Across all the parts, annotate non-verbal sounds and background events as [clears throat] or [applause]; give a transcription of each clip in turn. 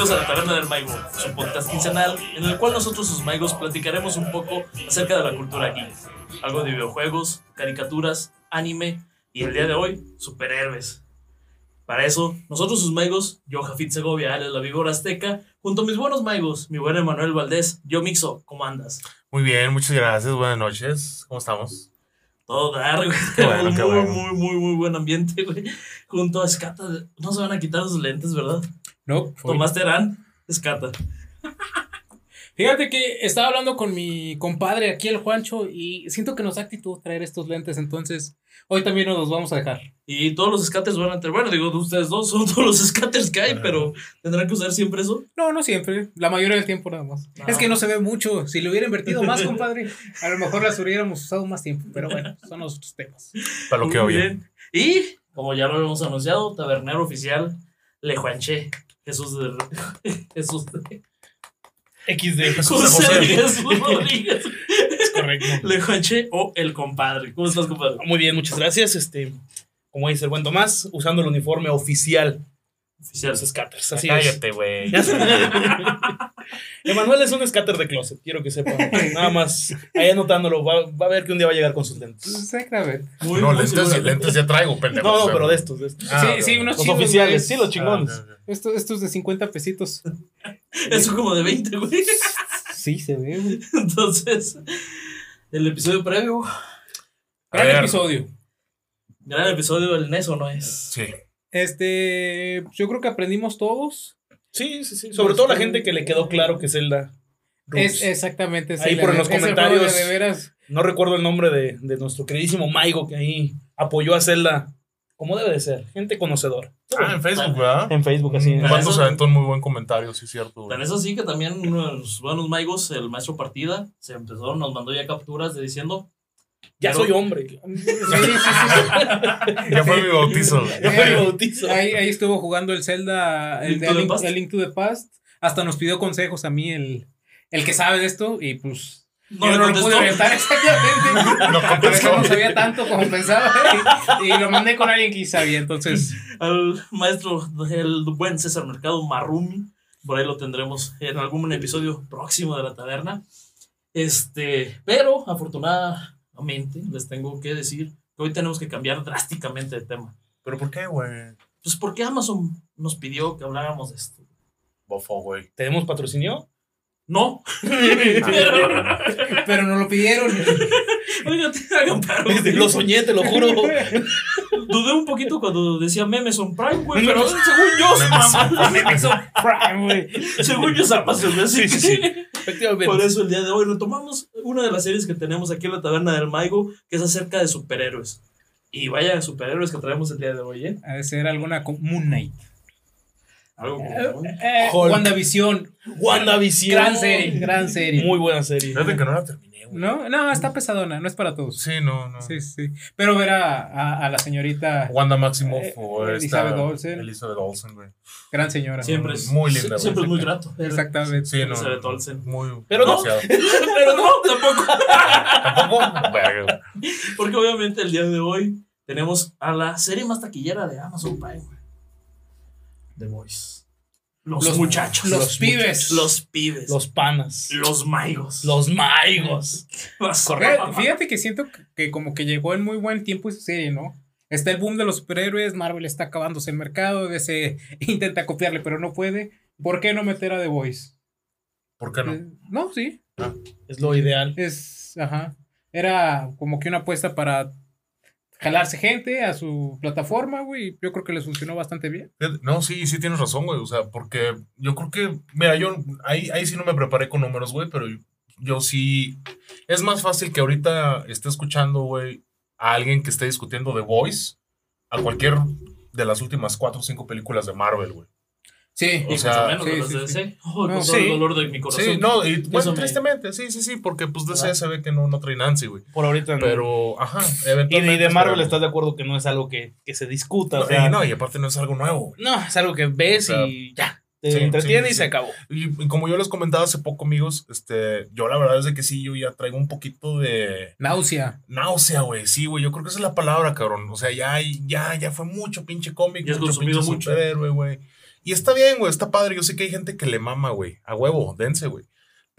Bienvenidos a la Taberna del Maigo, su podcast quincenal en el cual nosotros, sus maigos, platicaremos un poco acerca de la cultura geek. Algo de videojuegos, caricaturas, anime y el día de hoy, superhéroes. Para eso, nosotros, sus maigos, yo, Jafit Segovia, alias la víbora azteca, junto a mis buenos maigos, mi buen Emanuel Valdés, yo, Mixo, ¿cómo andas? Muy bien, muchas gracias, buenas noches, ¿cómo estamos? Todo dar, güey. Bueno, [laughs] muy, bueno. muy, muy, muy buen ambiente, güey. Junto a Escata. No se van a quitar sus lentes, ¿verdad? No, fue- Tomaste Eran, Escata. Fíjate que estaba hablando con mi compadre aquí, el Juancho, y siento que nos da actitud traer estos lentes, entonces hoy también nos los vamos a dejar. Y todos los skaters van a tener. Bueno, digo, de ustedes dos son [laughs] todos los skaters que hay, Ajá. pero tendrán que usar siempre eso. No, no siempre, la mayoría del tiempo nada más. No. Es que no se ve mucho, si le hubiera invertido más, [laughs] compadre, a lo mejor las hubiéramos usado más tiempo, pero bueno, son los otros temas. Para lo que bien. Y, como ya lo habíamos anunciado, tabernero oficial, Le Juanché. Jesús de. Jesús de. XD. Jesús José José. Jesús Rodríguez. Es correcto. Le Juanché o el compadre. ¿Cómo estás, compadre? Muy bien, muchas gracias. Este, como dice el buen Tomás, usando el uniforme oficial Oficial. los. Así es. Cállate, güey. [laughs] Emanuel es un skater de closet, quiero que sepan. Nada más, ahí anotándolo, va, va a ver que un día va a llegar con sus lentes. Exactamente. Muy, No, muy lentes y lentes ya traigo, pendejo. No, no, pero de estos, de estos. Ah, sí, sí, unos Los oficiales, sí, los Ah, chingones. ok. Estos, estos de 50 pesitos. [laughs] Eso como de 20, güey. Sí, se ve, güey. Entonces, el episodio previo, Gran episodio. gran episodio del NES o no es. Sí. Este, yo creo que aprendimos todos. Sí, sí, sí. Sobre todo la gente que le quedó claro que Zelda. Es exactamente Ahí por le- los comentarios. De, de veras. No recuerdo el nombre de, de nuestro queridísimo Maigo que ahí apoyó a Zelda como debe de ser. Gente conocedora. Ah, en Facebook, ¿verdad? En Facebook, así. Mm, Cuando se aventó un muy buen comentario, sí, cierto. Tan es así que también uno de los buenos maigos, el maestro partida, se empezó, nos mandó ya capturas de diciendo. Ya soy hombre. Sí, sí, sí, sí. [laughs] Ya fue mi bautizo. Ya fue mi bautizo. Ahí, ahí estuvo jugando el Zelda, el Link de to the Link, el Link to the Past. Hasta nos pidió consejos a mí, el, el que sabe de esto, y pues. No yo no lo contestó. pude orientar [laughs] exactamente. No eso no contestó. sabía tanto como pensaba. Y, y lo mandé con alguien que sabía. Entonces, Al maestro, el buen César Mercado Marrumi. Por ahí lo tendremos en algún episodio próximo de la taberna. Este, pero les tengo que decir que hoy tenemos que cambiar drásticamente de tema. ¿Pero por qué, güey? Pues porque Amazon nos pidió que habláramos de esto. Bofo, güey. ¿Tenemos patrocinio? No. pero, [laughs] pero no lo pidieron. oigan, hagan paro. [laughs] Lo soñé, te lo juro. Dudé un poquito cuando decía memes on Prime, güey, pero según yo, mamá, Amazon Prime, güey. según yo es Amazon, así Sí, sí, Efectivamente. [laughs] Por eso el día de hoy retomamos una de las series que tenemos aquí en la taberna del Maigo, que es acerca de superhéroes. Y vaya superhéroes que traemos el día de hoy, ¿eh? Ha de ser alguna con Moon Knight. Algo como... Eh, Hulk. WandaVision. WandaVision. Gran serie, gran serie. Muy buena serie. Fíjate que no la terminé, güey. No, no, está pesadona, no es para todos. Sí, no, no. Sí, sí. Pero ver a, a, a la señorita, Wanda Maximoff Eh, o Elizabeth esta Olsen. Elizabeth Olsen, güey. gran señora. Siempre es... Muy linda, güey. Siempre es muy grato. Exactamente. Sí, no. Elizabeth Olsen. Muy. Pero no. [laughs] Pero no, tampoco. Tampoco. Porque obviamente el día de hoy tenemos a la serie más taquillera de Amazon Prime, güey. The Voice. Los, Los- muchachos. los pibes. Los pibes. Los panas. Los maigos. Los maigos. Los- Fíjate, que siento que, como que llegó en muy buen tiempo esa serie, ¿no? Está el boom de los superhéroes, Marvel está acabándose el mercado, DC [laughs] intenta copiarle, pero no puede. ¿Por qué no meter a The Voice? ¿Por qué no? Eh, no, sí. Es lo ideal. Es, ajá. Era como que una apuesta para jalarse gente a su plataforma, güey. Yo creo que les funcionó bastante bien. No, sí, sí tienes razón, güey. O sea, porque yo creo que, mira, yo ahí, ahí sí no me preparé con números, güey, pero yo sí. Es más fácil que ahorita esté escuchando, güey, a alguien que esté discutiendo The Voice a cualquier de las últimas cuatro o cinco películas de Marvel, güey. Sí. O sea, mucho menos de sí, los sí, sí. DC. Oh, No, sí. el dolor de mi corazón. Sí, no, y bueno, me- tristemente, sí, sí, sí, porque pues DC ¿Verdad? se ve que no, no trae Nancy, güey. Por ahorita no. Pero, ajá, y de, eventualmente. y de Marvel estás de acuerdo que no es algo que, que se discuta. No, o sea, y no, y aparte no es algo nuevo, no, es algo que ves O sea, y ya. Te sí, entretiene sí, y sí. se acabó. Y, y como yo les comentaba hace poco, amigos, este, yo la verdad es de que sí, yo ya traigo un poquito de Náusea. náusea, güey. Sí, güey, yo creo que esa es la palabra, cabrón. O sea, ya, ya, ya fue mucho pinche cómic, Ya mucho consumido pinche mucho. superhéroe, güey. Y está bien, güey, está padre. Yo sé que hay gente que le mama, güey. A huevo, dense, güey.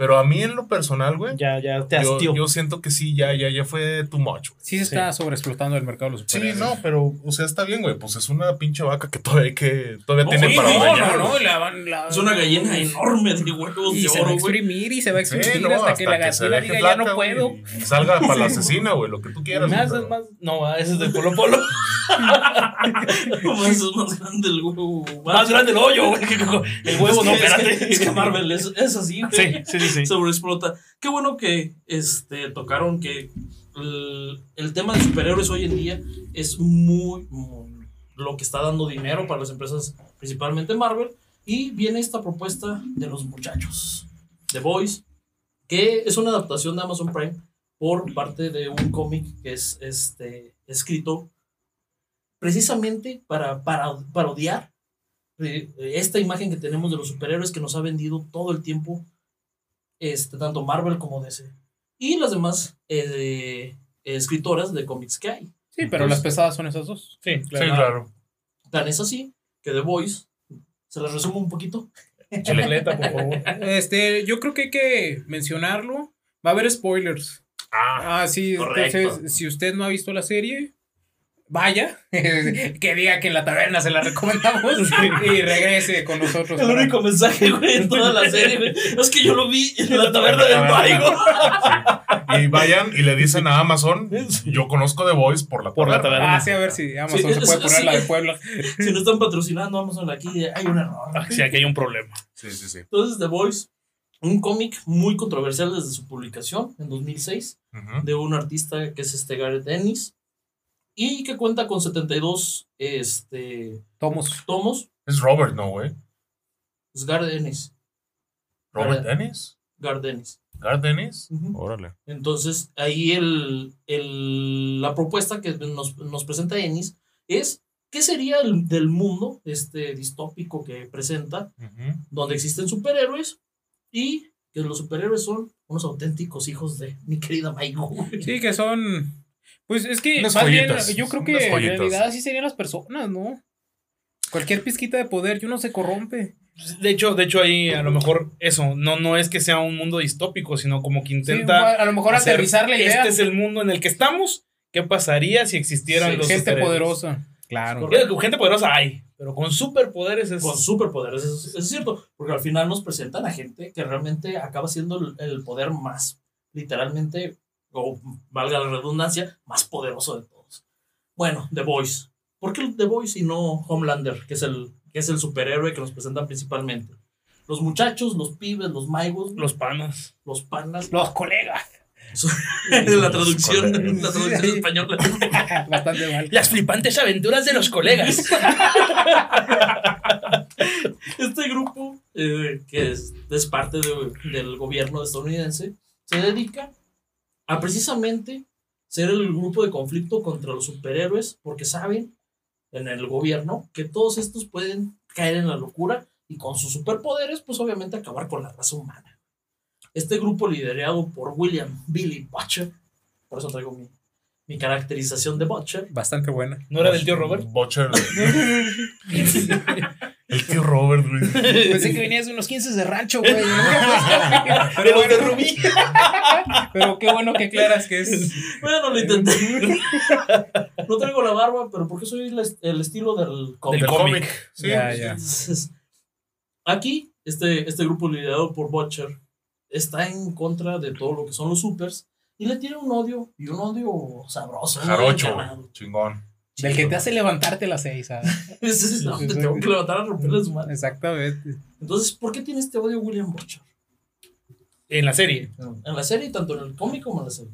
Pero a mí en lo personal, güey, Ya, ya te yo, hastió. yo siento que sí, ya, ya, ya fue too much, güey. Sí se está sobreexplotando el mercado de los Sí, no, pero, o sea, está bien, güey. Pues es una pinche vaca que todavía hay que, todavía No, tiene sí, para no, ordeñar, no, no, la, la- Es una gallina enorme de huevos Y de se va a exprimir y se va a Sí, exprimir no, hasta, que la gallina diga ya no puedo. Salga para la [laughs] asesina, güey, lo que tú quieras. Haces pero- más. No, ese es de Polo Polo. [laughs] Es más grande el huevo. más grande el hoyo, güey. [laughs] El huevo, no, Es es espérate. Es que Marvel es, es así, güey. Sí, sí, sí. Sí. sobreexplota. Qué bueno que este, tocaron que el, tema de superhéroes hoy en día es muy, muy lo que está dando dinero para las empresas, principalmente Marvel. Y viene esta propuesta de los muchachos, The Boys, que es una adaptación de Amazon Prime por parte de un cómic que es este, escrito precisamente para, para parodiar eh, esta imagen que tenemos de los superhéroes que nos ha vendido todo el tiempo este, tanto Marvel como DC. Y las demás eh, escritoras de cómics que hay. Sí, pero las pesadas son esas dos. Sí, Sí, claro. Tan es así que The Voice, se las resumo un poquito. [laughs] Chuleta, por favor. Este, yo creo que hay que mencionarlo. Va a haber spoilers. Ah, Ah, sí, Correcto. entonces, si usted no ha visto la serie, vaya, [laughs] que diga que en la taberna se la recomendamos y regrese con nosotros. El para- único mensaje, güey, en toda la serie, güey, es que yo lo vi en la taberna del Maigo. y vayan y le dicen a Amazon, yo conozco The Voice por la Por la taberna. taberna. Ah, sí, a ver si Amazon Sí, se es- puede poner sí. la de Puebla. Si no están patrocinando Amazon aquí, hay un error. Ah, Sí, aquí hay un problema. Sí, sí, sí. Entonces, The Voice, un cómic muy controversial desde su publicación en 2006. Ujú. de un artista que es este Gareth Ennis y que cuenta con 72 este, Tomos. tomos. Es Robert, ¿no, güey? Es Gareth Ennis. Robert Dennis. Gareth Ennis. Garth Dennis. Ujú. Órale. Entonces, ahí el, el- la propuesta que nos, nos presenta Ennis es qué sería el, del mundo este distópico que presenta, donde existen superhéroes y que los superhéroes son unos auténticos hijos de mi querida Maigo. Sí, que son. Pues es que más bien, yo creo que en realidad así serían las personas, ¿no? Cualquier pizquita de poder y uno se corrompe. De hecho, de hecho, ahí a lo mejor eso, no, no es que sea un mundo distópico, sino como que Sí, intenta. a lo mejor hacer, aterrizar la idea. Este es el mundo en el que estamos. ¿Qué pasaría si existieran Sí, los gente superhéroes? poderosa. Claro. Correcto. Gente poderosa hay, pero con superpoderes es. con superpoderes, eso, eso es cierto, porque al final nos presentan a gente que realmente acaba siendo el, el poder más, literalmente, o valga la redundancia, más poderoso de todos. Bueno, The Voice. ¿Por qué The Voice y no Homelander, que es el, que es el superhéroe que nos presentan principalmente? Los muchachos, los pibes, los maigos, Los panas. los panas. Los colegas. [laughs] la traducción, colegas. la traducción Sí. española. [laughs] Bastante mal. Las flipantes aventuras de los colegas. [laughs] Este grupo, eh, que es, es parte de- del gobierno estadounidense, se dedica a precisamente ser el grupo de conflicto contra los superhéroes, porque saben en el gobierno que todos estos pueden caer en la locura y con sus superpoderes, pues obviamente acabar con la raza humana. Este grupo liderado por William Billy Butcher, por eso traigo mi, mi caracterización de Butcher, Bastante buena. ¿No era del tío Robert? Butcher. [laughs] [laughs] [laughs] El tío Robert, güey. [laughs] Pensé que venías de unos 15 de rancho, güey. [laughs] De Pero, los de bueno, Rubí. [laughs] pero qué bueno que aclaras que es. Bueno, lo intenté. no traigo la barba, pero porque soy el, est- el estilo del cómic. Del cómic. Sí. Ya, ya. Entonces, aquí, este, este grupo liderado por Butcher está en contra de todo lo que son los supers y le tiene un odio, y un odio sabroso. Jarocho, chingón. Del que te hace levantarte a las 6, ¿sabes? [laughs] Sí, sí. tengo que levantar a romperle su madre. Exactamente. Entonces, ¿por qué tiene este odio William Butcher? En la serie. En la serie, tanto en el cómic como en la serie.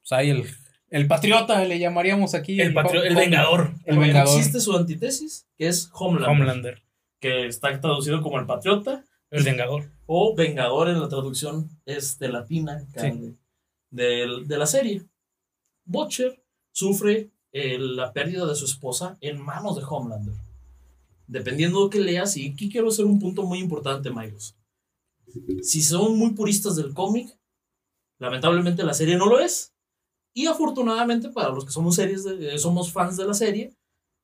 Pues ahí el, el patriota le llamaríamos aquí. El, patrio- el vengador. El vengador. Existe su antítesis, que es Homelander, Homelander. que está traducido como el patriota, El vengador. o Vengador en la traducción este, latina Sí. de, del- de la serie. Butcher sufre eh, la pérdida de su esposa en manos de Homelander. Dependiendo de qué leas, y aquí quiero hacer un punto muy importante, Mayos. Si son muy puristas del cómic, lamentablemente la serie no lo es. Y afortunadamente para los que somos, series de- eh, somos fans de la serie,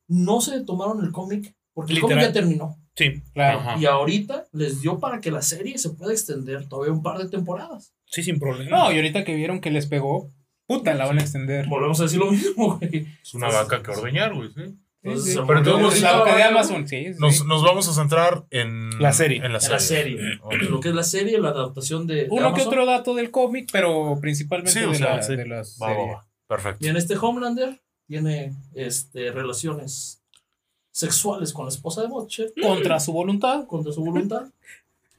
no se tomaron el cómic porque el cómic ya terminó. Sí, Claro. Ajá. Y ahorita les dio para que la serie se pueda extender todavía un par de temporadas. sí, sin problema. No, y ahorita que vieron que les pegó, puta, la van a extender. Volvemos a decir lo mismo, güey. Es una vaca que ordeñar, güey, sí. Sí, sí. Pero entonces, la boca de Amazon, sí. sí. Nos, nos vamos a centrar en La serie. En la serie. la serie. Ok. Lo que es la serie, la adaptación de. de Uno que otro dato del cómic, pero principalmente Sí, o de, sea, la, sí. de la Va, va, serie. va. Perfecto. Y en este Homelander tiene este, relaciones sexuales con la esposa de Butcher Contra su voluntad. contra su voluntad.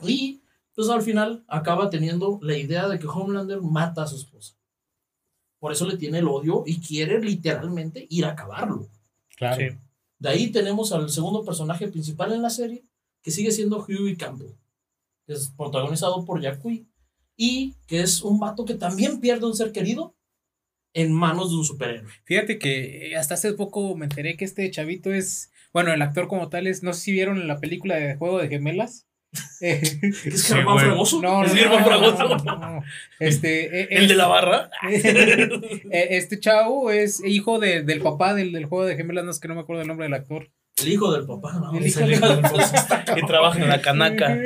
Y pues al final acaba teniendo la idea de que Homelander mata a su esposa. Por eso le tiene el odio y quiere literalmente ir a acabarlo. Claro. Sí. De ahí tenemos al segundo personaje principal en la serie, que sigue siendo Huey Campbell, que es protagonizado por Jack y que es un vato que también pierde un ser querido en manos de un superhéroe. Fíjate que hasta hace poco me enteré que este chavito es, bueno, el actor como tal es, no sé si vieron en la película de Juego de Gemelas. Es Sí, Germán güey. Fragoso. no, no, Es no, no, Fragoso. no, no, no. Este, eh, El de la barra. [laughs] eh, este chavo es hijo de- del papá del, del Juego de Gemelas, no es que no me acuerdo el nombre del actor. El hijo del papá, ¿no? El Es hijo del papá. que trabaja en la canaca. [laughs]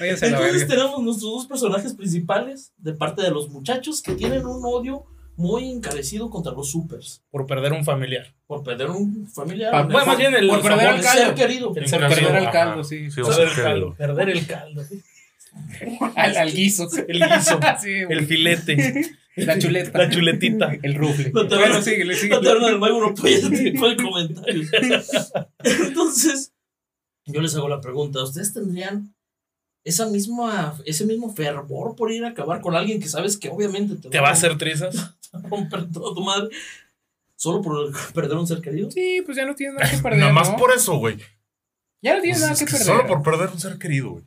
Entonces tenemos nuestros dos personajes principales de parte de los muchachos que tienen un odio muy encarecido contra los supers. Por perder un familiar. Por perder un familiar. Pa- bueno, más bien el por perder el caldo. ser querido. El ser perder el caldo, sí. Sí, o Perder sea, el caldo. Perder el caldo. Al, al guiso. El guiso. [laughs] Sí. El filete. la chuleta. La chuletita. El rufle. No te Bueno, La síguele. terna del mago no puede ese tipo de comentarios. [laughs] Entonces, yo les hago la pregunta: ¿Ustedes tendrían esa misma, ese mismo fervor por ir a acabar con alguien que sabes que obviamente te, ¿Te va a hacer trizas? A romper toda tu madre solo por perder un ser querido? Sí, pues ya no tienes nada que [laughs] perder. Nada más ¿no? por eso, güey. Ya no tienes Pues nada es que que perder. Solo por perder un ser querido, güey.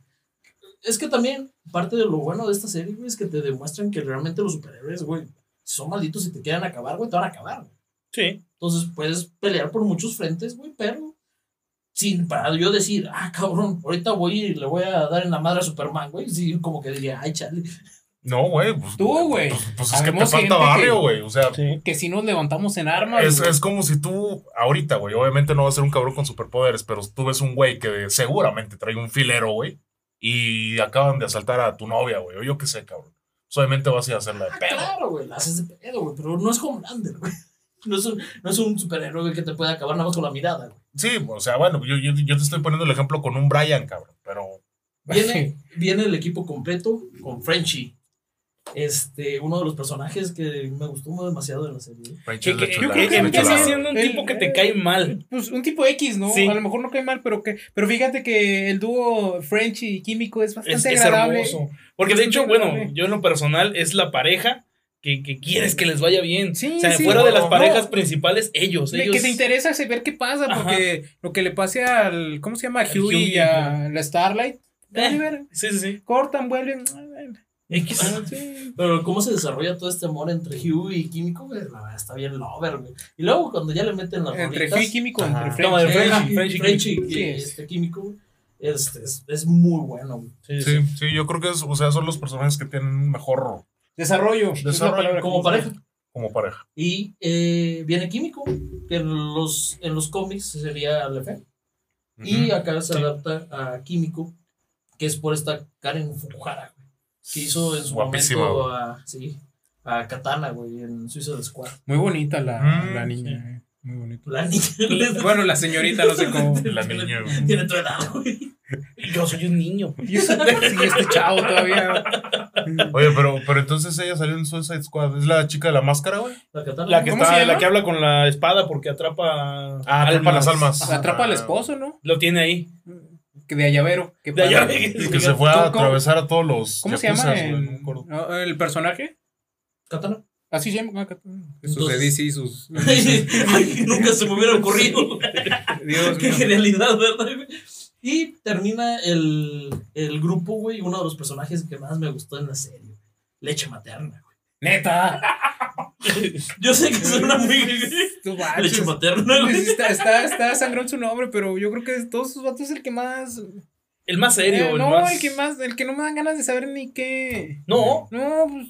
Es que también parte de lo bueno de esta serie, güey, es que te demuestran que realmente los superhéroes, güey, si son malditos y te quieren acabar, güey, te van a acabar. güey. Sí. Entonces puedes pelear por muchos frentes, güey, pero sin para yo decir, ah, cabrón, ahorita voy y le voy a dar en la madre a Superman, güey. Sí, como que diría, ay, chale. No, güey. Pues, Tú, güey. Pues, pues es que te falta barrio, güey. O sea, Sí. Que si nos levantamos en armas. es, es como si tú, ahorita, güey, obviamente no va a ser un cabrón con superpoderes, pero tú ves un güey que seguramente trae un filero, güey, y acaban de asaltar a tu novia, güey, o yo qué sé, cabrón. Pues, obviamente vas a ir a hacerla de Ah, pedo. claro, güey, la haces de pedo, güey, pero no es Homelander, güey. No es, un, no es un superhéroe que te puede acabar nada más con la mirada, güey. Sí, o sea, bueno, yo, yo, yo te estoy poniendo el ejemplo con un Brian, cabrón, pero Viene, [laughs] viene el equipo completo con Frenchie. Este, uno de los personajes que me gustó demasiado de la serie. Que, que, que empieza siendo un El- tipo que te cae mal. Pues un tipo X, ¿no? Sí. A lo mejor no cae mal, pero que. Pero fíjate que el dúo French y Químico es bastante es agradable. hermoso. Porque de hecho, bueno, yo en lo personal es la pareja que, que quieres que les vaya bien. Sí, o sea, sí. fuera de las parejas no. principales, ellos. Ellos que te interesa saber qué pasa, Ajá. porque lo que le pase al. ¿Cómo se llama? A Huey y a la Starlight. Eh. ver, Sí, sí, sí. Cortan, vuelven. X. Sí. Pero cómo se desarrolla todo este amor entre Hugh y Químico, güey, la verdad está bien lover, güey. Y luego cuando ya le meten las Entre Huey y Químico, Ajá. entre No, French. de French. French y y este Químico, es, es, es muy bueno, güey. Sí, Sí, sí. sí, yo creo que es, o sea, son los personajes que tienen mejor Desarrollo. Desarrollo Como pareja. como pareja. Y eh, viene Químico, que en los, en los cómics sería Lefe. Y Ujú. acá se Sí. adapta a Químico, que es por esta Karen Fukuhara, güey. Que hizo en su momento güey. a, sí, a Katana, güey, en Suicide Squad. Muy bonita la, Mm, la niña. eh, Muy bonita. La niña. [laughs] Bueno, la señorita, no sé cómo. [laughs] La niña, güey. Tiene tu edad, güey. [laughs] Yo soy un niño. Y eso- sí, este chavo todavía. Oye, pero, pero entonces ella salió en Suicide Squad. ¿Es la chica de la máscara, güey? La Katana. La que, ¿Cómo está, llama? la que habla con la espada porque atrapa. Ah, atrapa las almas. Atrapa al Ah, esposo, ¿no? Lo tiene ahí. Que de allavero. que De [laughs] que se fue a ¿Cómo- cómo- atravesar a todos los. ¿Cómo se llama el, no no, el personaje? Katana. Así se llama. ah, Sus de DC, sus. [laughs] Ay, nunca se me hubiera ocurrido. [laughs] Dios Qué mío. genialidad, ¿verdad? Y termina el, el grupo, güey, uno de los personajes que más me gustó en la serie. Leche materna, güey. Neta. [laughs] Yo sé que suena muy... [laughs] Leche materna, güey. Está, está, está sangrón su nombre, pero yo creo que de todos sus vatos es el que más. El más serio. Eh, el no, más... el que más, el que no me dan ganas de saber ni qué. No. No, pues.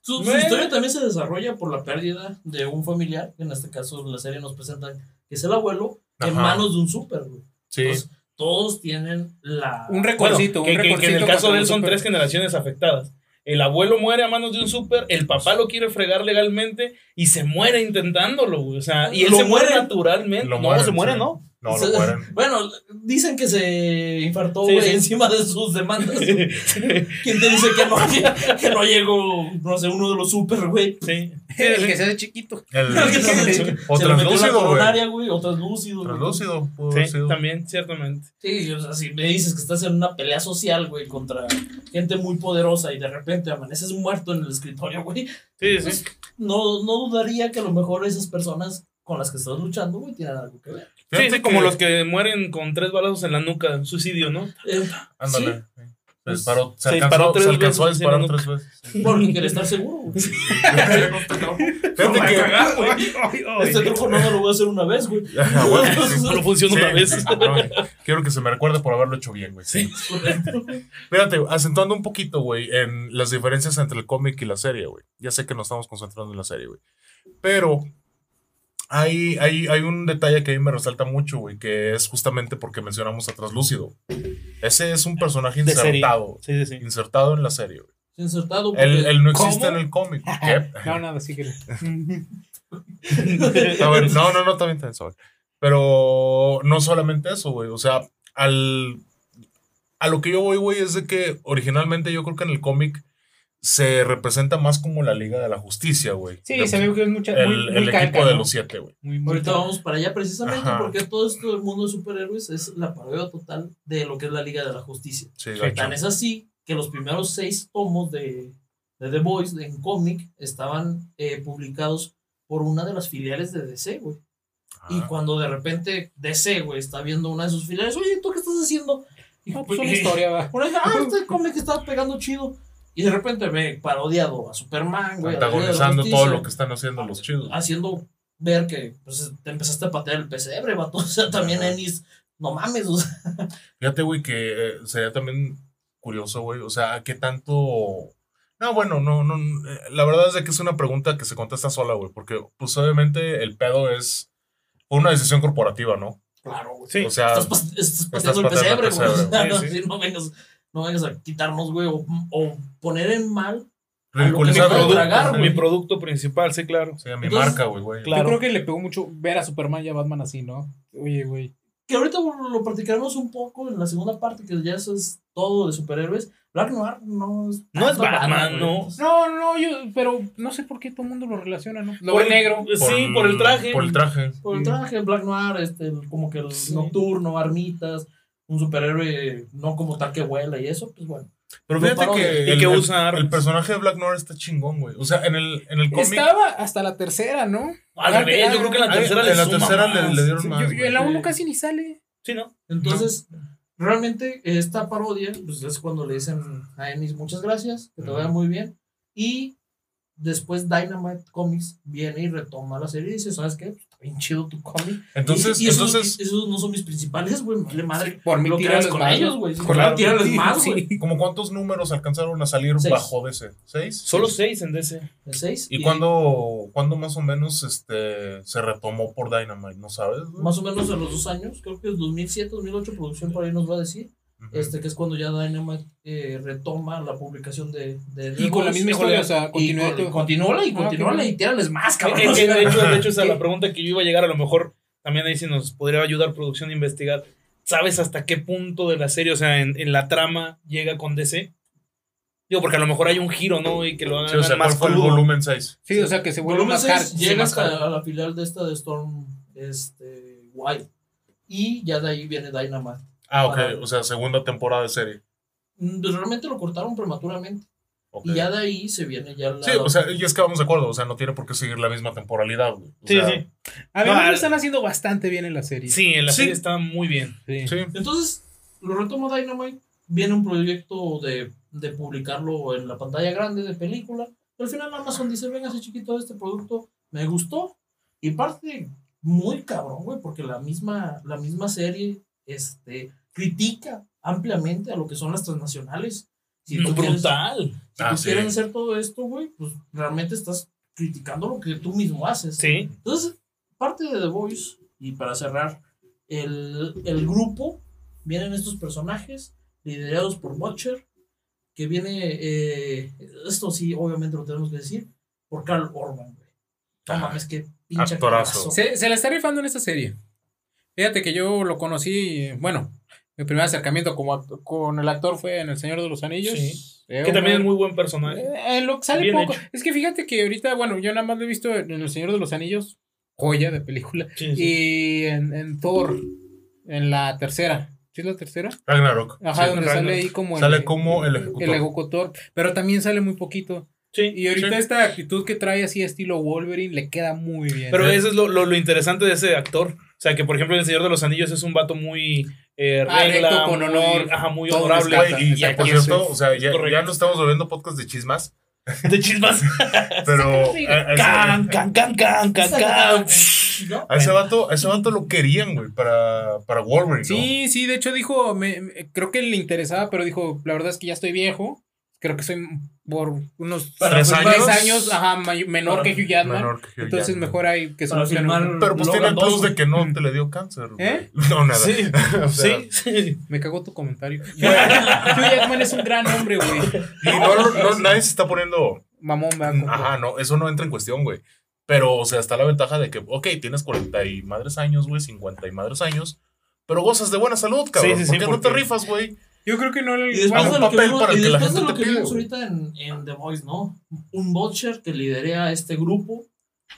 Su, su Bueno. historia también se desarrolla por la pérdida de un familiar. En este caso, en la serie nos presentan que es el abuelo. en manos de un super, güey. Sí. Entonces, todos tienen la. Un Bueno, recorcito, que, un que- que en el caso de él son super- tres generaciones afectadas. El abuelo muere a manos de un súper, el papá lo quiere fregar legalmente y se muere intentándolo, güey. O sea, y él Lo se muere mueren. naturalmente. Lo no, mueren, se muere, sí. ¿no? No, Se- lo mueren. Bueno, dicen que se infartó, Sí, güey, sí. encima de sus demandas. [laughs] ¿Quién te dice que no, que no llegó, no sé, uno de los super, güey? sí. El que se hace chiquito. El, [laughs] se o le metió la translúcido, güey. coronaria, güey, o translúcido. güey. Translúcido. Sí, sido. también, ciertamente. Sí, o sea, si me dices que estás en una pelea social, güey, contra gente muy poderosa y de repente amaneces muerto en el escritorio, güey, Sí, pues, sí. no, no dudaría que a lo mejor esas personas con las que estás luchando, güey, tienen algo que ver. Sí, Fíjate sí, como que- los que mueren con tres balazos en la nuca, suicidio, ¿no? Eh, Ándale. sí, Se disparó, se Se alcanzó, disparó tres se alcanzó a veces, disparar sí, tres veces. sí. porque quiere estar seguro, güey. Fíjate que. Este truco no lo voy a hacer una vez, güey. [laughs] Ah, bueno, [laughs] sí. Solo funciona Sí, una vez. [laughs] cabrón. Quiero que se me recuerde por haberlo hecho bien, güey. Sí. Fíjate, acentuando un poquito, güey, en las diferencias entre el cómic y la serie, güey. Ya sé que nos estamos concentrando en la serie, güey. Pero hay, hay, hay un detalle que a mí me resalta mucho, güey, que es justamente porque mencionamos a Traslúcido. Ese es un personaje De insertado. Sí, sí, sí. Insertado en la serie, güey. Insertado. Él, él no existe ¿Cómo? en el cómic. ¿Qué? No, nada, sí que. [laughs] A ver, no, no, no, también, también, sorry. Pero no solamente eso, güey. O sea, al. A lo que yo voy, güey, es de que originalmente yo creo que en el cómic se representa más como la Liga de la Justicia, güey. Sí, De- se ve que es mucha. El, muy, muy el calca, equipo de ¿no? los siete, güey. Ahorita vamos para allá precisamente Ajá. porque todo esto del mundo de superhéroes es la parodia total de lo que es la Liga de la Justicia. Sí, gacho. Tan es así que los primeros seis tomos de, de The Boys en cómic estaban eh, publicados por una de las filiales de DC, güey. Y cuando de repente DC, güey, está viendo una de sus filiales, oye, ¿tú qué estás haciendo? Y No, pues una historia, va. Por ahí, ah, este [laughs] cómic está pegando chido. Y de repente ve parodiado a Superman, güey. a Antagonizando todo lo que están haciendo los chidos. Haciendo ver que pues, te empezaste a patear el pesebre, vato. [laughs] O sea, también. Ennis, no mames, o sea, Fíjate, güey, que eh, sería también curioso, güey. O sea, ¿qué tanto...? No, bueno, no, no. eh, La verdad es de que es una pregunta que se contesta sola, güey. Porque, pues, obviamente, el pedo es una decisión corporativa, ¿no? claro, güey. Sí. O sea, estás, estás pateando el pesebre, güey. Sí, [laughs] sí. no vengas, no vengas a quitarnos, güey, o, o poner en mal. A lo que Mi me ridiculizar Ajá. güey. Mi producto principal, sí, claro. Sí, a mi Entonces, marca, güey, güey. claro. Yo creo que le pegó mucho ver a Superman y a Batman así, ¿no? Oye, güey. Que ahorita lo platicaremos un poco en la segunda parte, que ya eso es todo de superhéroes. Black Noir no es. No es Batman, güey. no. No, no, yo, pero no sé por qué todo el mundo lo relaciona, ¿no? Lo Por el- negro. Sí, por el traje. Por el traje. Por el traje, Black Noir, este, el- como que el Sí. nocturno, armitas, un superhéroe no como tal que vuela y eso, pues bueno. Pero fíjate que, Y el, que el- usa armas. el personaje de Black Noir está chingón, güey. O sea, en el, en el cómic. Estaba hasta la tercera, ¿no? Al Ah, revés, yo creo que en la Ay, tercera en le la suma tercera le, más. le dieron Sí, más. yo- en la uno Sí. casi ni sale. Sí, ¿no? Entonces, realmente esta parodia, pues es cuando le dicen a Ennis muchas gracias, que te vaya muy bien. Y después Dynamite Comics viene y retoma la serie y dice, ¿sabes qué? Bien chido tu cómic. Entonces, y, y esos, entonces esos no son mis principales, güey, me vale madre. Por mí lo tírales con más, ellos, güey. Claro. Tírales Sí, más, sí. güey. [laughs] ¿como cuántos números alcanzaron a salir Seis. bajo de ese? ¿Seis? Solo seis en DC. De seis. ¿Y cuándo, cuándo más o menos este, se retomó por Dynamite? ¿No sabes? güey? Más o menos a los dos años, creo que es 2007, 2008, producción por ahí nos va a decir. Este, que es cuando ya Dynamite eh, retoma la publicación de. de Y con la misma historia, o sea, Y continúa con- todo. continúala y Ah, continúala y tírales más, Eh, cabrón. eh, O sea, de, hecho, de hecho, esa es [laughs] la pregunta que yo iba a llegar. A lo mejor también ahí si nos podría ayudar producción a investigar. ¿Sabes hasta qué punto de la serie, o sea, en, en la trama llega con DC? Digo, porque a lo mejor hay un giro, ¿no? Y que lo hagan Sí, o sea, ¿cuál más fue el volumen 6? Sí, o sea, que se vuelve Volumen más hard. llega más hard. hasta a la filial de esta de Storm este, Wild. Y ya de ahí viene Dynamite. Ah, ok. Para- O sea, segunda temporada de serie. Mm, pues realmente lo cortaron prematuramente. Ok. Y ya de ahí se viene ya la. Sí, o sea, y es que vamos de acuerdo. O sea, no tiene por qué seguir la misma temporalidad, güey. O Sí, sea, sí. A ver, No, lo al- están haciendo bastante bien en la serie. Sí, en la Sí. serie está muy bien. Sí. Sí. Entonces, lo retomo Dynamite. Viene un proyecto de, de publicarlo en la pantalla grande de película. Al final Amazon dice, venga ese chiquito, este producto me gustó. Y parte muy cabrón, güey, porque la misma, la misma serie este, critica ampliamente a lo que son las transnacionales. Si No, quieres- brutal. Si Ah, tú sí. quieres hacer todo esto, güey, pues realmente estás criticando lo que tú mismo haces. Sí. Entonces, parte de The Voice, y para cerrar el, el grupo, vienen estos personajes liderados por Butcher, que viene, eh, esto sí, obviamente lo tenemos que decir, por Carl Orban, güey. No Ah, mames, qué pinche. Se, se la está rifando en esta serie. Fíjate que yo lo conocí, bueno, mi primer acercamiento como con el actor fue en El Señor de los Anillos. Sí. Eh, Que también es muy buen personaje. Eh, en lo que sale Bien poco. hecho. Es que fíjate que ahorita, bueno, yo nada más lo he visto en El Señor de los Anillos, joya de película, Sí, sí. y en, en Thor, en la tercera. ¿Sí es la tercera? Ragnarok. Ajá, Sí. donde Ragnarok. sale ahí como Sale el, como el el ejecutor. ejecutor, pero también sale muy poquito. Sí, Y ahorita Sí. esta actitud que trae así estilo Wolverine le queda muy bien. Pero eso es lo, lo, lo interesante de ese actor. O sea, que por ejemplo, El Señor de los Anillos es un vato muy eh, regla, con muy- honor, ajá, muy honorable. y, Exacto. por cierto, o sea, ya, ya no estamos volviendo podcast de chismas, [laughs] De chismas. [laughs] pero [laughs] a, a can, can, can, can, can, can. ¿No? a ese vato, a ese vato lo querían, güey, para, para Wolverine, ¿no? Sí, sí, de hecho dijo, me, me- creo que le interesaba, pero dijo, la verdad es que ya estoy viejo. Creo que soy por unos ¿Tres años? años, ajá, menor Para- que Hugh Jackman. Menor que Hugh entonces Jackman. mejor hay que solucionar. filmar- Pero pues tiene el plus dos, de que no te le dio cáncer. ¿Eh? [laughs] No, nada. Sí, [laughs] O sea, sí, sí. [laughs] Me cagó tu comentario. Hugh Jackman es un gran hombre, güey. Y no, no, nadie se está poniendo. Mamón. Ajá, no, eso no entra en cuestión, güey. Pero, o sea, está la ventaja de que, ok, tienes 40 y madres años, güey, 50 y madres años, pero gozas de buena salud, cabrón. Sí, sí, sí, ¿Por qué no te rifas, güey? Yo creo que no le. Y después de lo que vimos, para y que la de lo que pide, vimos ahorita en, en The Voice, ¿no? Un Butcher que lidera este grupo,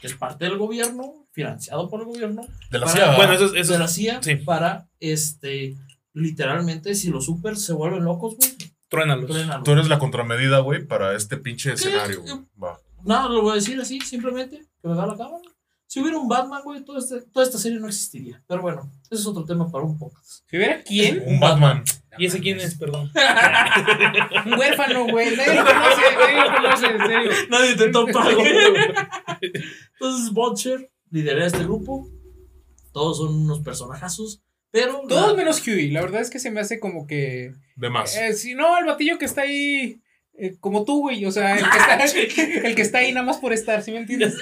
que es parte del gobierno, financiado por el gobierno, De la Para- CIA. Bueno, eso, es- eso de la CIA, sí. para, este, literalmente, si los super se vuelven locos, güey, truénalos. truénalo. Tú eres la contramedida, güey, para este pinche escenario, güey. Va. Nada, lo voy a decir así, simplemente, que me da la cámara. Si hubiera un Batman, güey, toda, este- toda esta serie no existiría. Pero bueno, ese es otro tema para un podcast. Si hubiera quién, Un Batman. ¿Y ese quién es? Perdón. [laughs] un huérfano, güey. Nadie lo conoce, nadie lo conoce, en serio. Nadie te topa, güey. [laughs] Entonces, Butcher lidera este grupo. Todos son unos personajazos. Pero. Todos la- menos Huey. La verdad es que se me hace como que. De más. Eh, si no, el batillo que está ahí. eh, como tú, güey. O sea, el que, está, [laughs] el que está ahí nada más por estar, ¿sí me entiendes?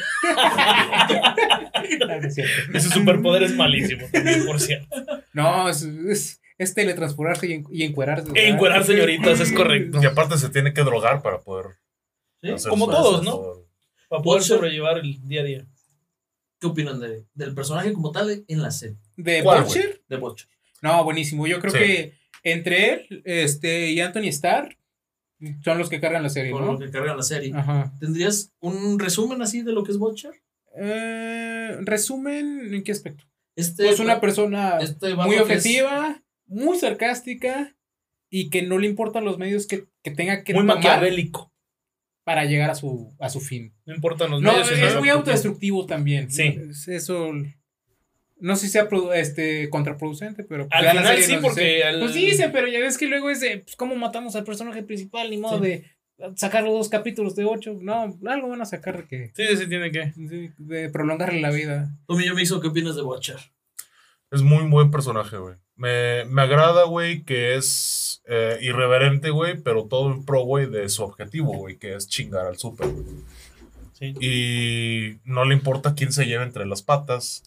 No, no es cierto. Ese superpoder es malísimo también, por cierto. No, es, es, es teletransportarse y, en- y encuerarse. E encuerar señoritas, es correcto. Y aparte se tiene que drogar para poder. Como todos, ¿no? Para poder sobrellevar el día a día. ¿Qué opinan de, del personaje como tal en la serie ¿De ¿Cuál, Butcher? de Butcher? No, buenísimo. Yo creo Sí. que entre él este, y Anthony Starr son los que cargan la serie, Con ¿no? lo que carga la serie. Ajá. ¿Tendrías un resumen así de lo que es Butcher? Eh, resumen, ¿en qué aspecto? Este, Pues una persona este muy objetiva, muy sarcástica y que no le importan los medios que, que tenga que Muy tomar maquiavélico. para llegar a su, a su fin. No importan los No, medios. es el muy autodestructivo también. Sí. Es- Eso no sé si sea este, contraproducente, pero Al final sí, porque dice- al- Pues dicen, pero ya ves que luego es de, pues, ¿cómo matamos al personaje principal? Ni modo Sí. de sacar los dos capítulos de ocho. No, algo van a sacar de que Sí, sí, sí, tiene que. de, de prolongarle la vida. Tomillo me hizo, ¿qué opinas de Butcher? Es muy buen personaje, güey. Me, me agrada, güey, que es eh, irreverente, güey, pero todo en pro, güey, de su objetivo, güey, que es chingar al súper, güey. Sí. Y no le importa quién se lleve entre las patas,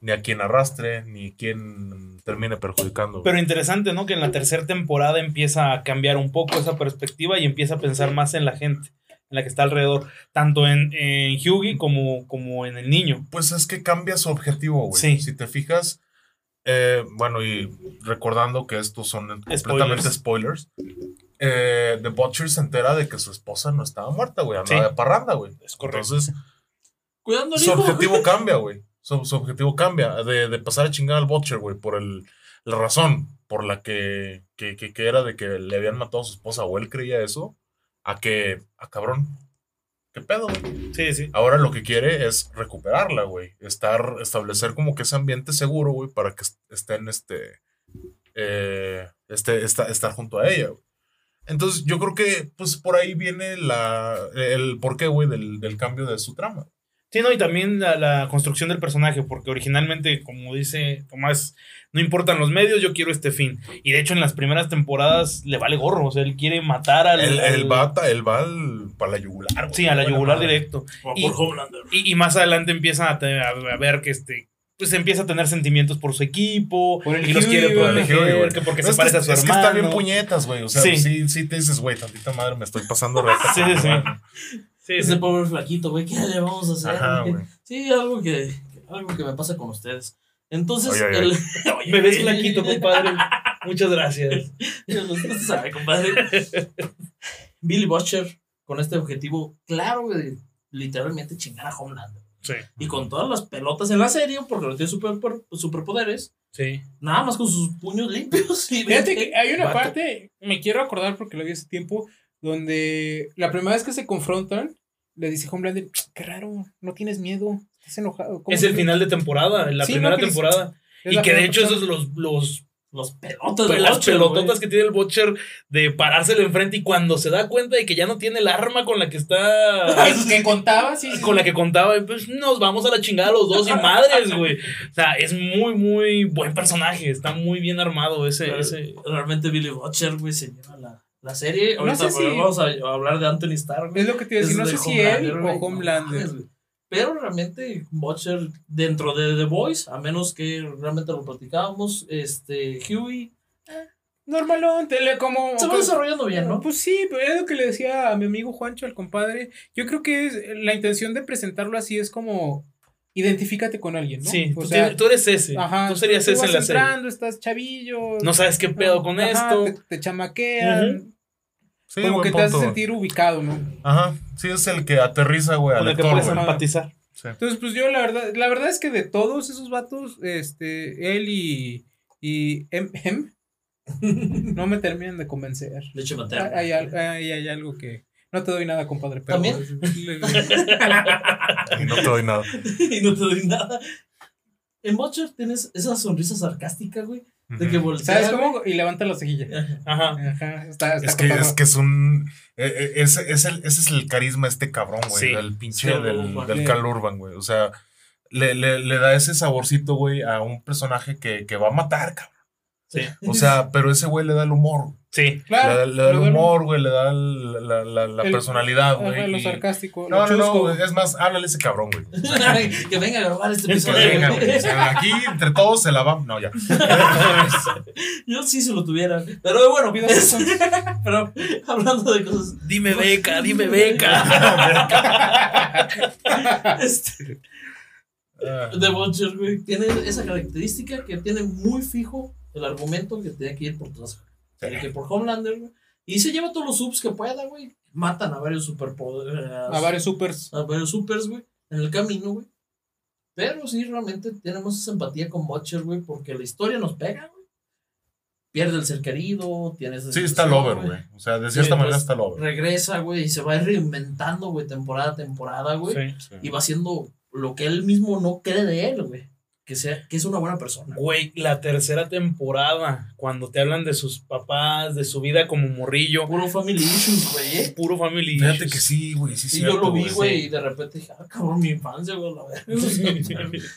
ni a quién arrastre, ni quién termine perjudicando. güey. Pero interesante, ¿no? Que en la tercera temporada empieza a cambiar un poco esa perspectiva y empieza a pensar más en la gente, en la que está alrededor, tanto en, en Hughie como, como en el niño. Pues es que cambia su objetivo, güey. Sí. Si te fijas, eh, bueno, y recordando que estos son completamente spoilers, eh, The Butcher se entera de que su esposa no estaba muerta, güey. Andaba Sí. de parranda, güey. Es correcto. Entonces, Cuidando su hijo. objetivo cambia, güey. Su, su objetivo cambia de, de pasar a chingar al Butcher, güey, por el, la razón por la que, que, que, que era de que le habían matado a su esposa o él creía eso, a que, a cabrón, ¿qué pedo, güey? Sí, sí. Ahora lo que quiere es recuperarla, güey. Estar, establecer como que ese ambiente seguro, güey, para que est- estén, este, eh, este, esta- estar junto a ella, güey. Entonces, yo creo que, pues, por ahí viene la, el porqué, güey, del, del cambio de su trama. Sí, no, y también la, la construcción del personaje, porque originalmente, como dice Tomás, no importan los medios, yo quiero este fin. Y de hecho, en las primeras temporadas le vale gorro, o sea, él quiere matar al. Él, al- él va, a- él va al- para la yugular. Sí, a la yugular madre. directo. Y- por. Y, y más adelante empiezan a, te- a- a ver que este. pues empieza a tener sentimientos por su equipo Por el y los quiere proteger, porque No, se es parece que, a su es hermano. que está bien puñetas, güey. O sea, Sí. sí, sí, te dices, güey, tantita madre, me estoy pasando [laughs] reta. Sí, sí, sí. Sí, Ese sí. pobre flaquito, güey, ¿qué le vamos a hacer? Ajá, güey? güey. [laughs] Sí, algo que, algo que me pasa con ustedes. Entonces, Oye, oye, el. [laughs] Me ves flaquito, compadre. Muchas gracias. [laughs] Usted sabe, compadre. Billy Butcher, con este objetivo claro de literalmente chingar a Homelander. Sí, Y con todas las pelotas en la serie, porque no tiene super, superpoderes, sí. nada más con sus puños limpios. Y Fíjate que hay una Vato. parte, me quiero acordar porque lo vi hace tiempo, donde la primera vez que se confrontan, le dice Homelander, qué raro, no tienes miedo, estás enojado. ¿cómo Es el final de temporada, la Sí, primera no, temporada. es Y que de hecho esos los, los Los pelotas de Pues las Butcher, pelototas que tiene el Butcher de parárselo enfrente y cuando se da cuenta de que ya no tiene el arma con la que está. [laughs] que contaba, sí, sí, con la que contaba, pues nos vamos a la chingada los dos y madres, güey. O sea, es muy, muy buen personaje. Está muy bien armado ese. Pero ese... Realmente Billy Butcher, güey, se lleva la, la serie. No Ahorita sé si- vamos a, a hablar de Anthony Starr. Es lo que te iba a decir, no sé si él o Homelander. Pero realmente Butcher, dentro de The Voice, a menos que realmente lo platicábamos, este, Huey Normalón, tele como... se va desarrollando bien, ¿no? Pues sí, pero es lo que le decía a mi amigo Juancho, al compadre. Yo creo que es, la intención de presentarlo así es como identifícate con alguien, ¿no? Sí, o tú, sea, tienes- tú eres ese. ajá, tú serías ese vas en la serie. estás chavillo. No sabes qué pedo con ajá, esto. Te, te chamaquean. Sí, como que te hace sentir ubicado, ¿no? Ajá, sí, es el que aterriza, güey, al Con el que puedes empatizar. Sí. Entonces, pues yo la verdad, la verdad es que de todos esos vatos, este, él y, y M, M, [laughs] no me terminan de convencer. Leche Hay, materna. hay, hay- hay algo que no te doy nada, compadre, pero ¿También? [laughs] Y no te doy nada. [laughs] y no te doy nada. En Butcher tienes esa sonrisa sarcástica, güey, de que voltea. ¿Sabes güey. cómo? Y levanta la cejilla. Ajá. Ajá, está, está Es que, es que es un. eh, eh, ese, es el, ese es el carisma de este cabrón, güey. Sí. Del pinche Sí, del, del Sí. Cal Urban, güey. O sea, le, le, le da ese saborcito, güey, a un personaje que, que va a matar, cabrón. Sí. O sea, pero ese güey le da el humor. Sí. Le, Claro, da- le da el humor, güey, le da la, la, la El- personalidad, güey. lo sarcástico. No, lo no, no, es más, háblale a ese cabrón, güey. [laughs] que venga a grabar este Que episodio. venga, güey. güey. O sea, aquí entre todos se la va. No, ya. [laughs] Yo sí se lo tuviera. Pero bueno, Pido es- [laughs] pero hablando de cosas. Dime beca, dime beca. Este, The Butcher, güey, tiene esa característica que tiene muy fijo el argumento que tiene que ir por todas. Que por Homelander, güey. Y se lleva todos los subs que pueda, güey. Matan a varios superpoderes. A varios supers. a varios supers, güey, en el camino, güey. Pero sí, realmente tenemos esa empatía con Butcher, güey, porque la historia nos pega, güey. Pierde el ser querido, tiene esa Sí, está situación, lover, güey. O sea, de cierta Sí, manera pues, está lover. Regresa, güey, y se va reinventando, güey, temporada a temporada, güey. Sí. Sí. Y va haciendo lo que él mismo no cree de él, güey. Que, sea, que es una buena persona. Güey, la tercera temporada, cuando te hablan de sus papás, de su vida como morrillo, Puro family issues, güey. ¿eh? puro family Fíjate issues. que sí, güey. Sí, Y cierto, yo lo vi, güey, sí. y de repente dije, ah, cabrón, mi infancia, güey, la. [laughs]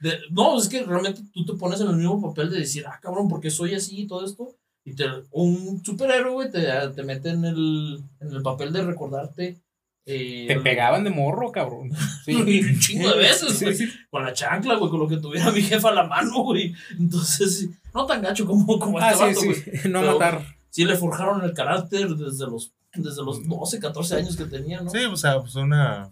De- no, es que realmente tú te pones en el mismo papel de decir, ah, cabrón, ¿por qué soy así y todo esto? Y te, un superhéroe, güey, te, te mete en el, en el papel de recordarte. Eh, Te pegaban de morro, cabrón. Sí. [laughs] Un chingo de veces, Sí, güey. sí. Con la chancla, güey, con lo que tuviera mi jefa a la mano, güey. Entonces, no tan gacho como, como Ah, este sí, vato, sí. güey. No Pero- matar. Sí le forjaron el carácter desde los, desde los 12, 14 años que tenía, ¿no? Sí, o sea, pues una.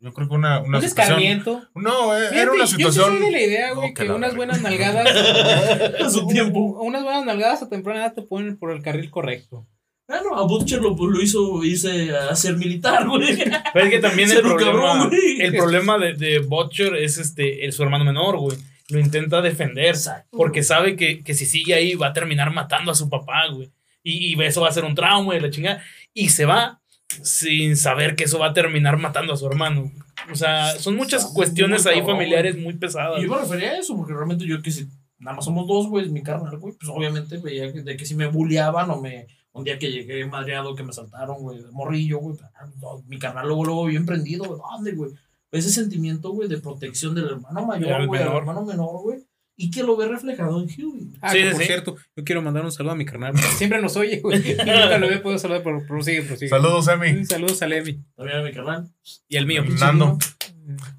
Yo creo que una, una Un situación. escarmiento. No, eh, Fíjate, era una Yo sí situación. soy de la idea, güey, No, que que unas buenas nalgadas. [laughs] A su tiempo. Unas buenas nalgadas a temprana edad te ponen por el carril correcto. Bueno, a Butcher lo, lo hizo irse a ser militar, güey. Pero es que también [laughs] el problema, cabrón, güey. el problema de, de Butcher es este, el, su hermano menor, güey. Lo intenta defender. Exacto. Porque sabe que, que si sigue ahí va a terminar matando a su papá, güey. Y, y eso va a ser un trauma y la chingada. Y se va sin saber que eso va a terminar matando a su hermano. O sea, son muchas cuestiones ahí cabrón, familiares muy pesadas. Y yo me refería a eso, porque realmente yo que si nada más somos dos, güey, mi carnal, güey, pues obviamente veía de que si me bulleaban o me. Un día que llegué madreado, que me saltaron, güey, de morrillo, güey, pues, ah, mi carnal luego, luego bien prendido, güey, ¿dónde, güey? Ese sentimiento, güey, de protección del hermano mayor, Del güey, al menor. hermano menor, güey, y que lo ve reflejado en Huey. Ah, Sí, que por sí. cierto, yo quiero mandar un saludo a mi carnal. [laughs] Siempre nos oye, güey. Y nunca lo había podido saludar, pero prosigue, prosigue. Saludos, Emi. Un saludo a Levi. También a mi carnal. Y el mío. Nando.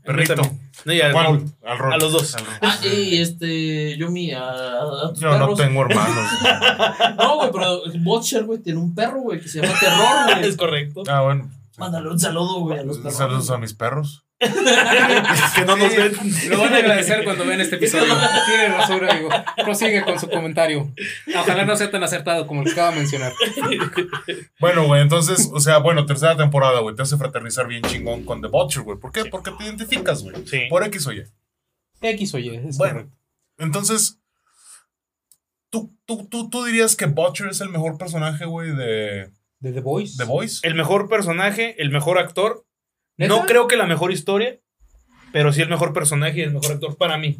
Perrito. también. No, y al ¿Cuál? Raúl. Al rol. A los dos. Al rol. Ah, y este, yo mi, a, a tus Yo no tengo hermanos. [laughs] No, güey, pero Butcher, güey, tiene un perro, güey, que se llama Terror, güey. [laughs] Es correcto. Ah, bueno. Mándale un saludo, güey, a los perros. Saludos a mis perros. Que no nos ven. Lo van a agradecer cuando vean este episodio. Tiene razón, amigo. Prosigue con su comentario. Ojalá no sea tan acertado como el que acaba de mencionar. Bueno, güey, entonces, o sea, bueno, tercera temporada, güey, te hace fraternizar bien chingón con The Butcher, güey. ¿Por qué? Porque te identificas, güey. Sí. Por X o Y. X o Y, es Bueno, correcto. entonces, ¿tú, tú, tú, tú dirías que Butcher es el mejor personaje, güey, de ¿De The Voice? The Voice? El mejor personaje, el mejor actor. ¿Neta? No creo que la mejor historia, pero sí el mejor personaje y el mejor actor para mí.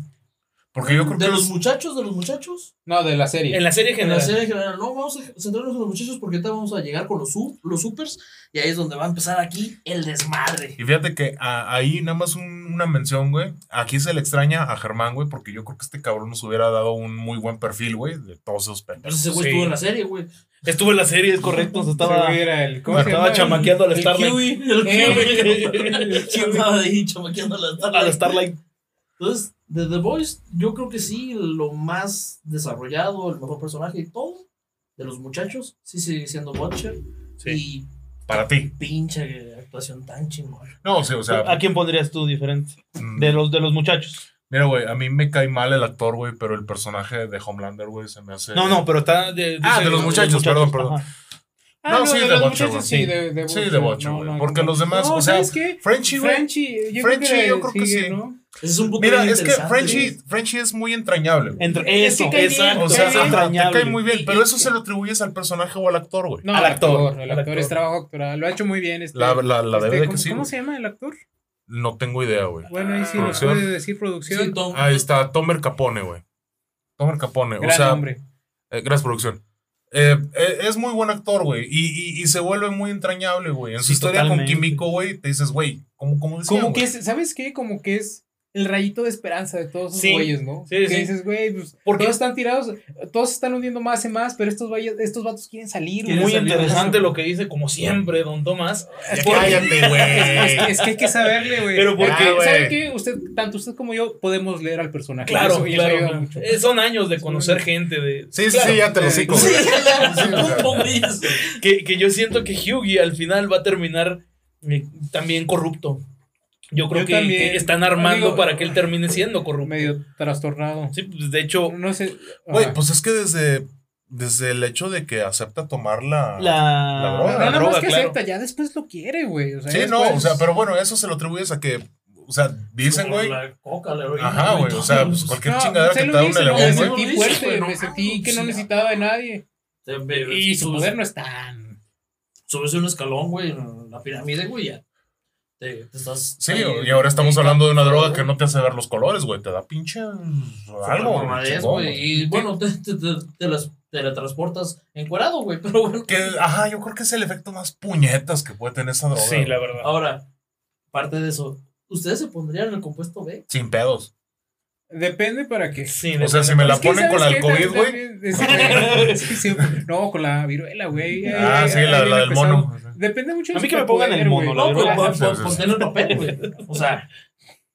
Porque yo creo De que los es- muchachos, de los muchachos. No, de la serie. En la serie En la general. serie general, no, vamos a centrarnos en los muchachos porque ahorita vamos a llegar con los, los supers y ahí es donde va a empezar aquí el desmadre. Y fíjate que a- ahí nada más un- una mención, güey. Aquí se le extraña a Germán, güey, porque yo creo que este cabrón nos hubiera dado un muy buen perfil, güey, de todos esos Pero pendejos. ese güey Sí. estuvo en la serie, güey. Estuvo en la serie, es correcto. se estaba, güey era el, ¿cómo se estaba chamaqueando al El Starlight. Kiwi. El Kiwi. [laughs] [laughs] Estaba ahí chamaqueando la a la Starlight. Starlight. Entonces, de The Voice, yo creo que sí, lo más desarrollado, el mejor personaje y todo, de los muchachos, sí sigue siendo Butcher. Sí. Para ti. Y pinche actuación tan chingona. No, sí, o sea. ¿A quién pondrías tú diferente? mm, De los, de los muchachos. Mira, güey, a mí me cae mal el actor, güey, pero el personaje de Homelander, güey, se me hace. No, no, pero está. De, Ah, dice de los muchachos, perdón, perdón. Ajá. Ah, No, no, sí, de de güey. sí, de, de Sí, de güey. no, Porque no. los demás, No, o sea, ¿sabes qué? Frenchie, güey. Frenchie, yo creo que, yo creo que sigue, sí. es un punto Mira, es que. Frenchie, Frenchie es muy entrañable. güey. Entre Es que eso, exacto. O sea, bien. te entrañable. cae muy bien, pero eso se lo atribuyes al personaje o al actor, güey. No, Al actor, El actor actor. es trabajo actoral. Lo ha hecho muy bien. Este, La, la, la este, debe de ¿cómo, que sí. ¿Cómo se llama el actor? No tengo idea, güey. Bueno, ahí sí nos Producción. puede decir producción. Sí, Tom- Ahí está, Tomer Capone, güey. Tomer Capone. Gran o sea, hombre. eh, gracias, producción. Eh, eh, es muy buen actor, güey. Y, y, y se vuelve muy entrañable, güey. En su Sí, historia totalmente. con Kimiko, güey, te dices, güey, ¿cómo, cómo decían, Como que güey? es, ¿sabes qué? Como que es el rayito de esperanza de todos esos Sí, güeyes, ¿no? sí, que sí. dices, güey, pues Porque- todos están tirados, todos están hundiendo más y más, pero estos güeyes, estos vatos quieren salir, güey. Muy Salir. interesante lo que dice, como siempre, don Tomás. Ya cállate, Es, güey. que- es que hay que saberle, güey. Pero porque- Ah, güey. ¿Sabe qué? Usted, tanto usted como yo, podemos leer al personaje. Claro, Eso- eso claro. mucho. Eh, Son años de conocer gente. de Sí, sí, Claro. sí, ya te lo güey. que, que yo siento que Hughie al final va a terminar eh, también corrupto. Yo creo Yo que, también. que están armando Digo, para que él termine siendo corrupto. Medio trastornado. Sí, pues, de hecho, No sé. Güey, pues es que desde, desde el hecho de que acepta tomar la. la, La droga. No, nada droga, más que claro. acepta, ya después lo quiere, güey. O sea, Sí, ya no, o después- sea, pero bueno, eso se lo atribuyes a que. O sea, dicen, güey. La coca, la heroína, Ajá, güey. O sea, pues cualquier No, chingadera que te da un elevón, me güey. sentí fuerte, güey, no me sentí que no necesitaba de nadie. Y su poder no es tan. Subes un escalón, güey, en la pirámide, güey, ya. Te, te estás. Sí, ahí, y ahora estamos hablando de una droga que no te hace ver los colores, güey. Te da pinche algo. Mamadez, chingón. Y bueno, te, te, te, te las teletransportas encuerado, güey. [laughs] Pero bueno. Que, ajá, yo creo que es el efecto más puñetas que puede tener esa droga. Sí, la verdad. Ahora, parte de eso, ¿ustedes se pondrían en el compuesto B? Sin pedos. Depende para qué. Sí, O sea, si me la Es ponen con la ¿sabes del? COVID, güey. Sí, sí, no, con la viruela, güey. Ah, sí, la, del mono. Depende mucho A del mí que me pongan el mono, No, pues ponte en el papel, güey. O sea,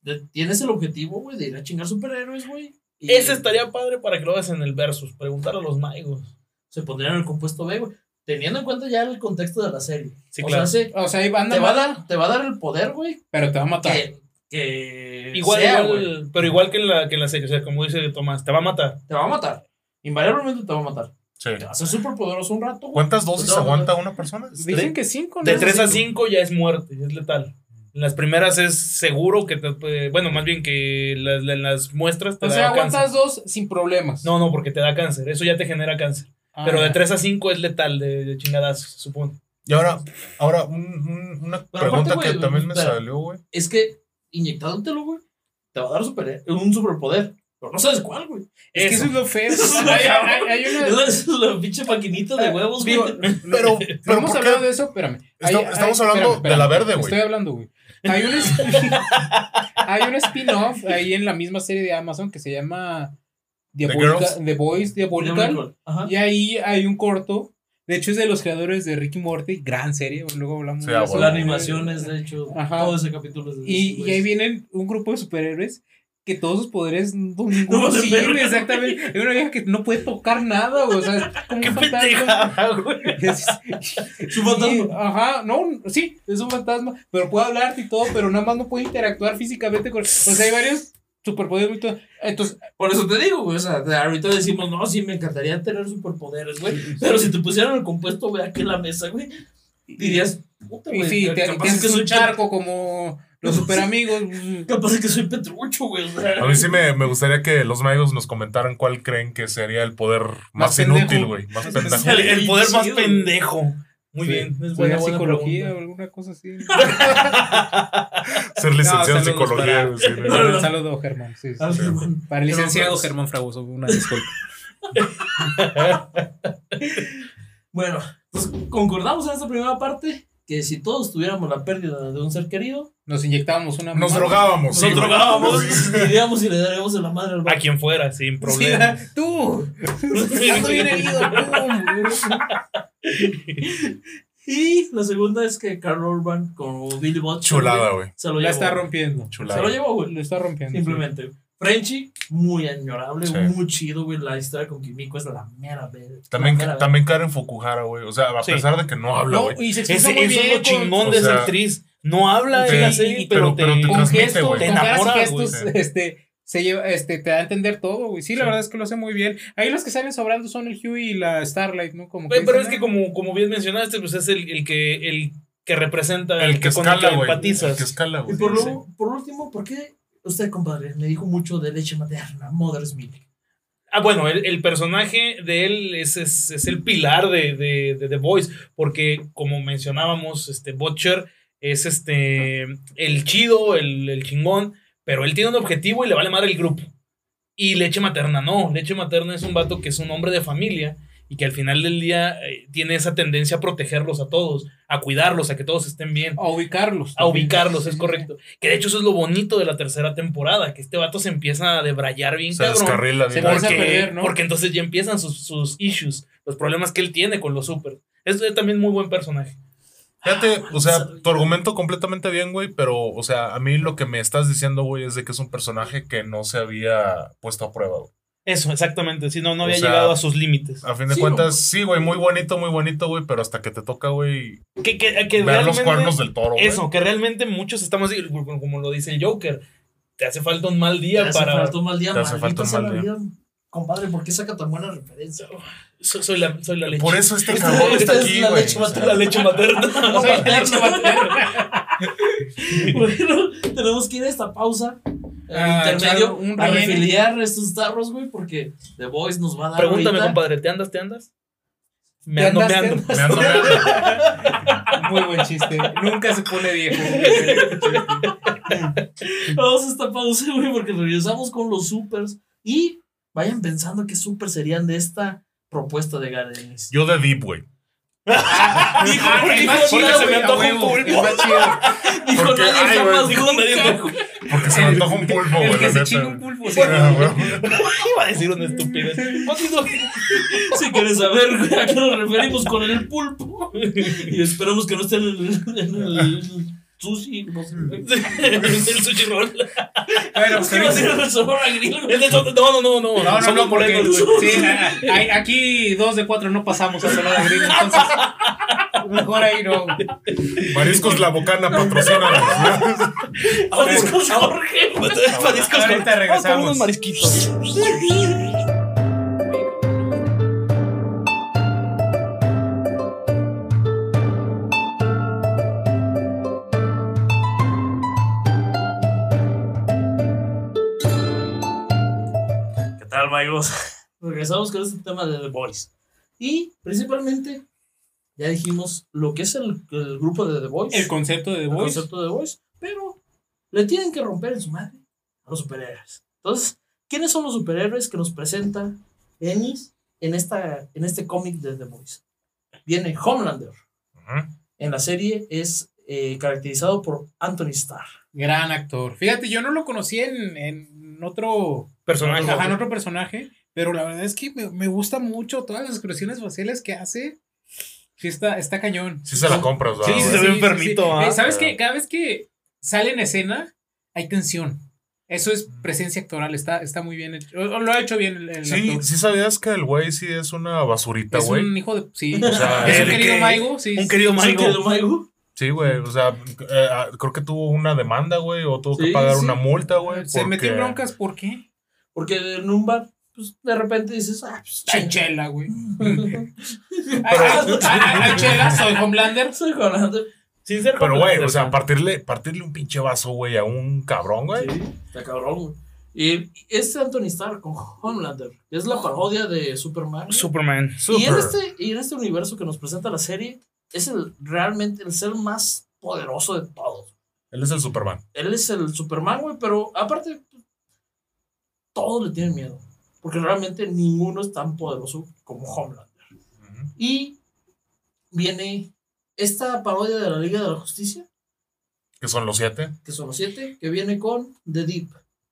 de- tienes el objetivo, güey, de ir a chingar superhéroes, güey. Ese estaría padre para que lo hagas en el versus. Preguntar a los maigos. Se pondrían en el compuesto B, güey. Teniendo en cuenta ya el contexto de la serie. Sí, o claro. sea, se- O sea, ahí van te, va a dar, te va a dar el poder, güey, Pero te va a matar. que, que Igual, sea, igual, güey. pero igual que en, la, que en la serie. O sea, como dice Tomás, te va a matar. Te va a matar. Invariablemente te va a matar. Sí. Te va a ser súper poderoso un rato, güey. ¿Cuántas dosis No, no, aguanta una persona? Dicen que cinco, ¿no? De 3 a Cinco. 5 ya es muerte, es letal. En las primeras es seguro que te Bueno, más bien que las, en las muestras te O da sea, cáncer. aguantas dos sin problemas. No, no, porque te da cáncer. Eso ya te genera cáncer. Ah, pero de. 3 a 5 es letal de, de chingadas, supone. Y ahora, ahora un- un- una Pero pregunta aparte, que también me espera. salió, güey. Es que inyectándotelo, güey, te va a dar super, un superpoder. Pero no sabes cuál, güey. Es que eso es lo feo. Eso es [laughs] hay, hay- hay una. Es la, pinche maquinita de huevos, Digo, güey. [laughs] Pero, pero hemos ¿por hablado qué? de eso, espérame. Hay- estamos hay- hablando espérame, de la verde, güey. Estoy hablando, güey. Hay un, [laughs] hay un spin-off ahí en la misma serie de Amazon que se llama Diabolica, Girls? The Boys Diabolical. Y ahí hay un corto De hecho, es de los creadores de Ricky Morty, gran serie. Luego hablamos Sí, de eso. La animación es, de hecho, Ajá. todo ese capítulo es de Y, y ahí vienen un grupo de superhéroes que todos sus poderes no, [laughs] No valen sirve, exactamente. Hay una vieja que no puede tocar nada, güey, o sea, es como ¡Qué un fantasma. güey! [laughs] Su fantasma. Ajá, no, sí, es un fantasma, pero puede hablarte y todo, pero nada más no puede interactuar físicamente con. O sea, hay varios superpoderes muy todo. Entonces, Por eso te digo, güey. O sea, de ahorita decimos, no, sí, me encantaría tener superpoderes, güey. Pero si te pusieran el compuesto, güey, aquí en la mesa, güey, dirías, puta, y güey. sí, te, capaz te es que soy un charco como los super amigos. Capaz es que soy Petrucho, güey. O sea, A mí sí me, me gustaría que los magos nos comentaran cuál creen que sería el poder más, Más inútil, güey. Más pendejo. El, el poder más pendejo. Muy Sí. bien. Es buena, buena psicología pregunta. o alguna cosa así. [laughs] Ser licenciado en saludos psicología. para- sí, [laughs] No, no, no. Saludo, Germán. Sí, sí. ah, bueno. Para licenciado Germán Fragoso, una disculpa. [laughs] Bueno, pues concordamos en esta primera parte que si todos tuviéramos la pérdida de un ser querido, Nos inyectábamos una. Nos drogábamos. nos güey. drogábamos, Sí. iríamos y le daríamos en la madre al A quien fuera, sin Sí, problema. tú. Bien herido. Y la segunda es que Carl Urban con Billy Butcher Chulada, güey, se lo La llevó. está rompiendo. Chulada. Se lo llevó, güey. Lo está rompiendo. Simplemente. Frenchy, muy añorable, Sí. muy chido, güey. La historia con Kimiko es la mera verga. También, mera también Karen Fukuhara, güey. O sea, a Sí. pesar de que no habla, No, güey. y se Ese, expresa eso muy es bien. lo chingón o de esa actriz. No habla Sí, en la y- serie, y- pero, pero- pero te, te con transmite, gestos, güey. con Te y enamora, gestos, güey. este, se lleva, este, te da a entender todo, güey. Sí, la Sí. verdad es que lo hace muy bien. Ahí los que salen sobrando son el Hugh y la Starlight, ¿no? Como Pero, pero es que "Ah". como, como bien mencionaste, pues es el, el que el que representa, El que con el escala, güey. El empatizas. que escala, Y güey. por, Sí. lo- por último, ¿por qué usted, compadre, me dijo mucho de leche materna, Mother's Milk? Ah, bueno, el, el personaje de él es, es, es el pilar de, de, de The Voice, porque como mencionábamos, este Butcher es este el chido, el, el chingón, pero él tiene un objetivo y le vale madre el grupo. Y Leche Materna no, Leche Materna es un vato que es un hombre de familia y que al final del día eh, tiene esa tendencia a protegerlos a todos, a cuidarlos, a que todos estén bien. A ubicarlos. A ubicarlos, Sí, es sí, correcto. Que de hecho eso es lo bonito de la tercera temporada, que este vato se empieza a debrayar bien Se cabrón. descarrila Se bien. empieza a Porque, perder, ¿no? porque entonces ya empiezan sus, sus issues, los problemas que él tiene con los super. Es es también muy buen personaje. Fíjate, o sea, tu argumento completamente bien, güey, pero, o sea, a mí lo que me estás diciendo, güey, es de que es un personaje que no se había puesto a prueba, güey. Eso, exactamente. Si no, no O había sea, llegado a sus límites. A fin de Sí, cuentas, sí, güey, muy bonito, muy bonito, güey, pero hasta que te toca, güey, Que, que, que ver los cuernos del toro, güey. Eso, que realmente muchos estamos, como como lo dice el Joker, te hace falta un mal Te día hace para... falta un mal día, te hace falta un mal día. vida. Compadre, ¿por qué saca tan buena referencia? Soy, soy la, soy la leche. Por eso este cabrón está es aquí, la o sea, la leche materna. Soy [laughs] la leche [laughs] materna. [laughs] Bueno, tenemos que ir a esta pausa. Eh, Ah, intermedio echar un a refiliar estos tarros, güey, porque The Voice nos va a dar. Pregúntame, ahorita- compadre, ¿te andas, te andas? Me ¿Te ando, andas, me te ando. me ando- me ando. [laughs] Muy buen chiste. Nunca se pone viejo. [laughs] Vamos a esta pausa, güey, porque regresamos con los supers. Y vayan pensando qué super serían de esta propuesta de Garenis. Yo de Deep, güey. Dijo, Ah, porque dijo, más chido, [laughs] nadie, [laughs] se me antoja un pulpo. el más chido. dijo Porque- nadie ay, jamás güey, dijo nadie nunca, nunca. güey. Porque se me antoja un pulpo, güey. El que se chinga un pulpo. sí. Güey. [laughs] Iba a decir una estupidez. Continúa. Si quieres saber a qué nos referimos con el pulpo. Y esperamos que no esté en el, en el sushi, no sé. güey. [laughs] el sushi roll. Bueno, Es que iba a ser el grill, No, no, no, no. No, no, no, porque sí, aquí dos de cuatro no pasamos a Sonora Grill, entonces mejor ahí no. Mariscos La Bocana patrocínanos. Mariscos Jorge. Mariscos Ahorita regresamos. Vamos por unos marisquitos. [laughs] amigos? [laughs] Regresamos con este tema de The Voice. Y principalmente, ya dijimos lo que es el, el grupo de The Voice. El concepto de The el Voice. concepto de The Voice. Pero le tienen que romper en su madre a los superhéroes. Entonces, ¿quiénes son los superhéroes que nos presenta Ennis en, esta, en este cómic de The Voice? Viene Homelander. Ujú. En la serie es eh, caracterizado por Anthony Starr. Gran actor. Fíjate, yo no lo conocí en, en otro Personaje. Ajá, en otro personaje, pero la verdad es que me, me gusta mucho todas las expresiones faciales que hace. Sí, está, está cañón. Sí se la compras, Sí, ¿verdad, se güey? ve enfermito, ¿ah? Eh, ¿Sabes qué? Cada vez que sale en escena, hay tensión. Eso es presencia actoral, está, está muy bien hecho. O- Lo ha hecho bien el, el Sí, actor. sí sabías que el güey sí es una basurita, es güey. un hijo de. Sí, O sea, es un ¿de querido? Maigo. Sí, Un querido ¿Sí, Maigo. Sí, güey. O sea, eh, ah, creo que tuvo una demanda, güey, o tuvo que Sí, pagar sí. una multa, güey. Se metió en broncas, ¿por qué? Porque en un bar, pues de repente dices, ah, pues Chanchela, güey. [laughs] Ay, ay, Chela, soy Homelander. Soy Holanda. Sin ser Pero, güey, Homelander, o sea, partirle, partirle un pinche vaso, güey, a un cabrón, güey. Sí, está cabrón, güey. Y es Anthony Starr con Homelander. Es la parodia de Superman. güey. Superman. Y en, este, y en este universo que nos presenta la serie, es el, realmente el ser más poderoso de todos. Él es el Superman. Él es el Superman, güey, pero aparte, todos le tienen miedo. Porque realmente ninguno es tan poderoso como Homelander. Y viene esta parodia de la Liga de la Justicia, Que son los siete. que son los siete, que viene con The Deep.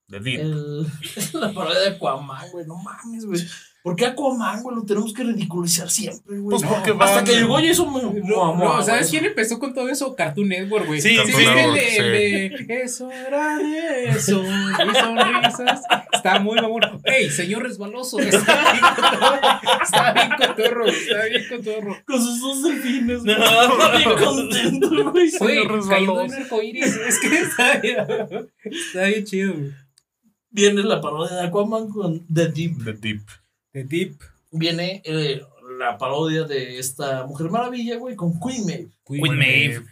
De Deep. El, [laughs] la parodia de Aquaman, güey, no mames, güey. ¿Por qué Aquaman, güey? Lo tenemos que ridiculizar siempre, güey. Pues No. porque Hasta que llegó Jason Momoa, No, no, ¿sabes güey. quién empezó con todo eso? Cartoon Network, güey. Sí, sí, ¿Viste el Network, de, el de Eso era de eso y sonrisas? Está muy mamón. ¡Ey, señor resbaloso! Está bien cotorro. Está bien cotorro. Está bien cotorro. Con sus dos delfines, No. güey. Bien contento, güey. Güey, Señor cayendo resbaloso. en arcoíris. Es que está bien, está bien chido, güey. Viene la parodia de Aquaman con The Deep. De Deep. The Deep. Viene eh, la parodia de esta Mujer Maravilla, güey, con Queen Maeve. Queen Maeve.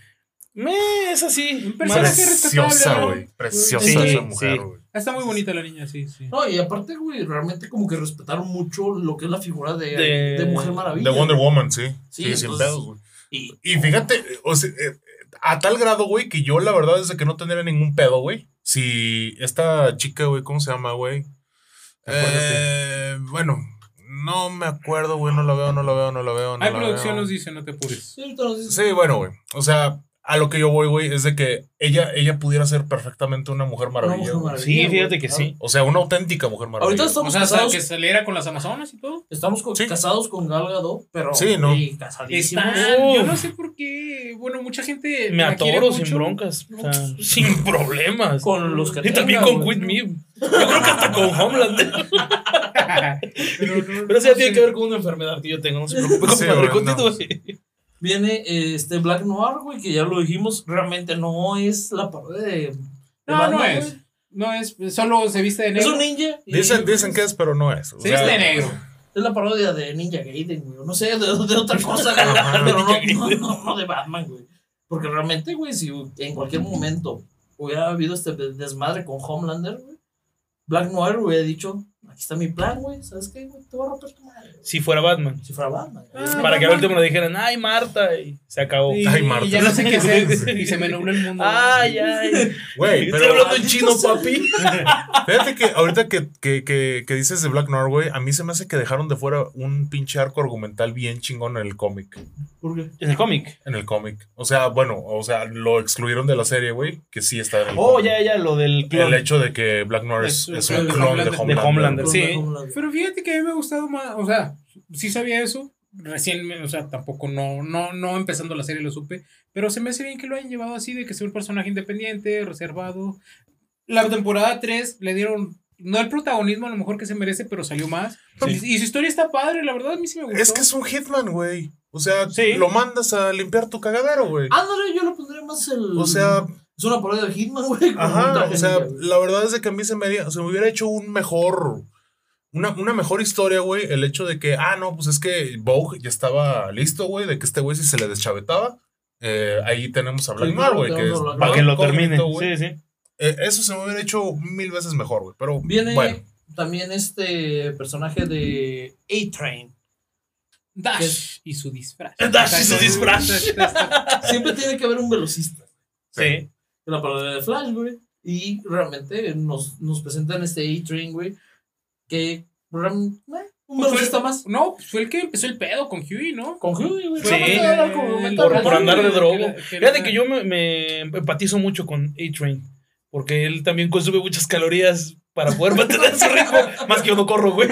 Me, es así. Un personaje Preciosa, güey. Preciosa Sí, esa mujer, sí. güey. Está muy bonita la niña, sí, sí. No, y aparte, güey, realmente como que respetaron mucho lo que es la figura de, De- de Mujer Maravilla. De Wonder Woman, sí. Sí, Sí, sin pedos, güey. Y Y fíjate, o sea, eh, a tal grado, güey, que yo la verdad es que no tendría ningún pedo, güey. Si esta chica, güey, ¿cómo se llama, güey? Eh, bueno, no me acuerdo, güey, no la veo, no la veo, no la veo. No Hay producción veo. nos dice, no te apures. Sí, bueno, güey. O sea, a lo que yo voy, güey, es de que ella, ella pudiera ser perfectamente una mujer Una maravilla. Mujer güey. Maravilla, Sí, fíjate que claro. sí. O sea, una auténtica mujer maravilla. Ahorita O estamos sea, casados. que saliera con las Amazonas y todo. Estamos con- Sí. casados con Gal Gadot, pero Sí, ¿no? casadísimos. Están, yo no sé por qué. Bueno, mucha gente. Me atoro sin broncas. O sea, [laughs] sin problemas. Con los que Y también tenga, con. Queen Maeve. Yo creo que hasta con Homelander. [laughs] pero, no- Pero eso no ya tiene sé. que ver con una enfermedad que yo tengo. No se preocupe, Sí, compadre. güey, no. Viene eh, este Black Noir, güey, que ya lo dijimos, realmente no es la parodia de. de No, Batman, no es. güey. No es. Solo se viste de Es negro. un ninja. y- Dicen, dicen que es, pero no es. O Se sea, viste de negro. Es la parodia de Ninja Gaiden, güey. No sé, de, de otra [laughs] cosa, [laughs] pero no, no, no, no de Batman, güey. Porque realmente, güey, si en cualquier momento hubiera habido este desmadre con Homelander, güey, Black Noir hubiera dicho: aquí está mi plan, güey. ¿Sabes qué, güey? Te voy a romper tu madre. güey". Si fuera Batman. Si fuera Batman. Ah, Para que al último le dijeran, ay, Marta. Y se acabó. Y, Ay, Marta. y ya no sé qué hacer. y se me nubló el mundo. Ay, ay. [laughs] Güey, pero hablando en chino, papi. [laughs] fíjate que ahorita que, que, que, que dices de Black Noir, güey, a mí se me hace que dejaron de fuera un pinche arco argumental bien chingón en el cómic. ¿Por qué? En el cómic. En el cómic. O sea, bueno, o sea, lo excluyeron de la serie, güey, que sí está en el Oh, cómic. ya, ya, lo del clon. El hecho de que Black Noir es, Es- es es un clon de. Homelander. De Homelander. Sí. Pero fíjate que a mí me ha gustado más. O sea, sí sabía eso. Recién, o sea, tampoco no, no, no empezando la serie lo supe. Pero se me hace bien que lo hayan llevado así, de que sea un personaje independiente, reservado. La temporada 3 le dieron. No el protagonismo a lo mejor que se merece, pero salió más. Sí. Y, y su historia está padre, la verdad a mí sí me gustó. Es que es un hitman, güey. O sea, Sí. lo mandas a limpiar tu cagadero, güey. Ándale, yo lo pondría más el. O sea, Es una parodia de Hitman, güey. Ajá, o sea, la verdad es de que a mí se me, haría- se me hubiera hecho un mejor, una, una mejor historia, güey, el hecho de que, ah, no, pues es que Vogue ya estaba listo, güey, de que este güey si se le deschavetaba, eh, ahí tenemos a Black Sí, claro, güey, que Para que lo termine. güey. Sí, sí. Eh, eso se me hubiera hecho mil veces mejor, güey, pero Viene bueno. también este personaje de A-Train. Dash y su disfraz. Dash y su disfraz. Siempre tiene que haber un velocista. Sí. La parodia de Flash, güey. Y realmente nos, nos presentan este A-Train, güey. Que. eh, un Pues fue- más. No, pues fue el que empezó el pedo con Huey, ¿no? Con Huey, güey. Sí. Por, por andar de droga. Fíjate que yo me, me empatizo mucho con A-Train. Porque él también consume muchas calorías para poder mantener su ritmo. [laughs] Más que yo no corro, güey.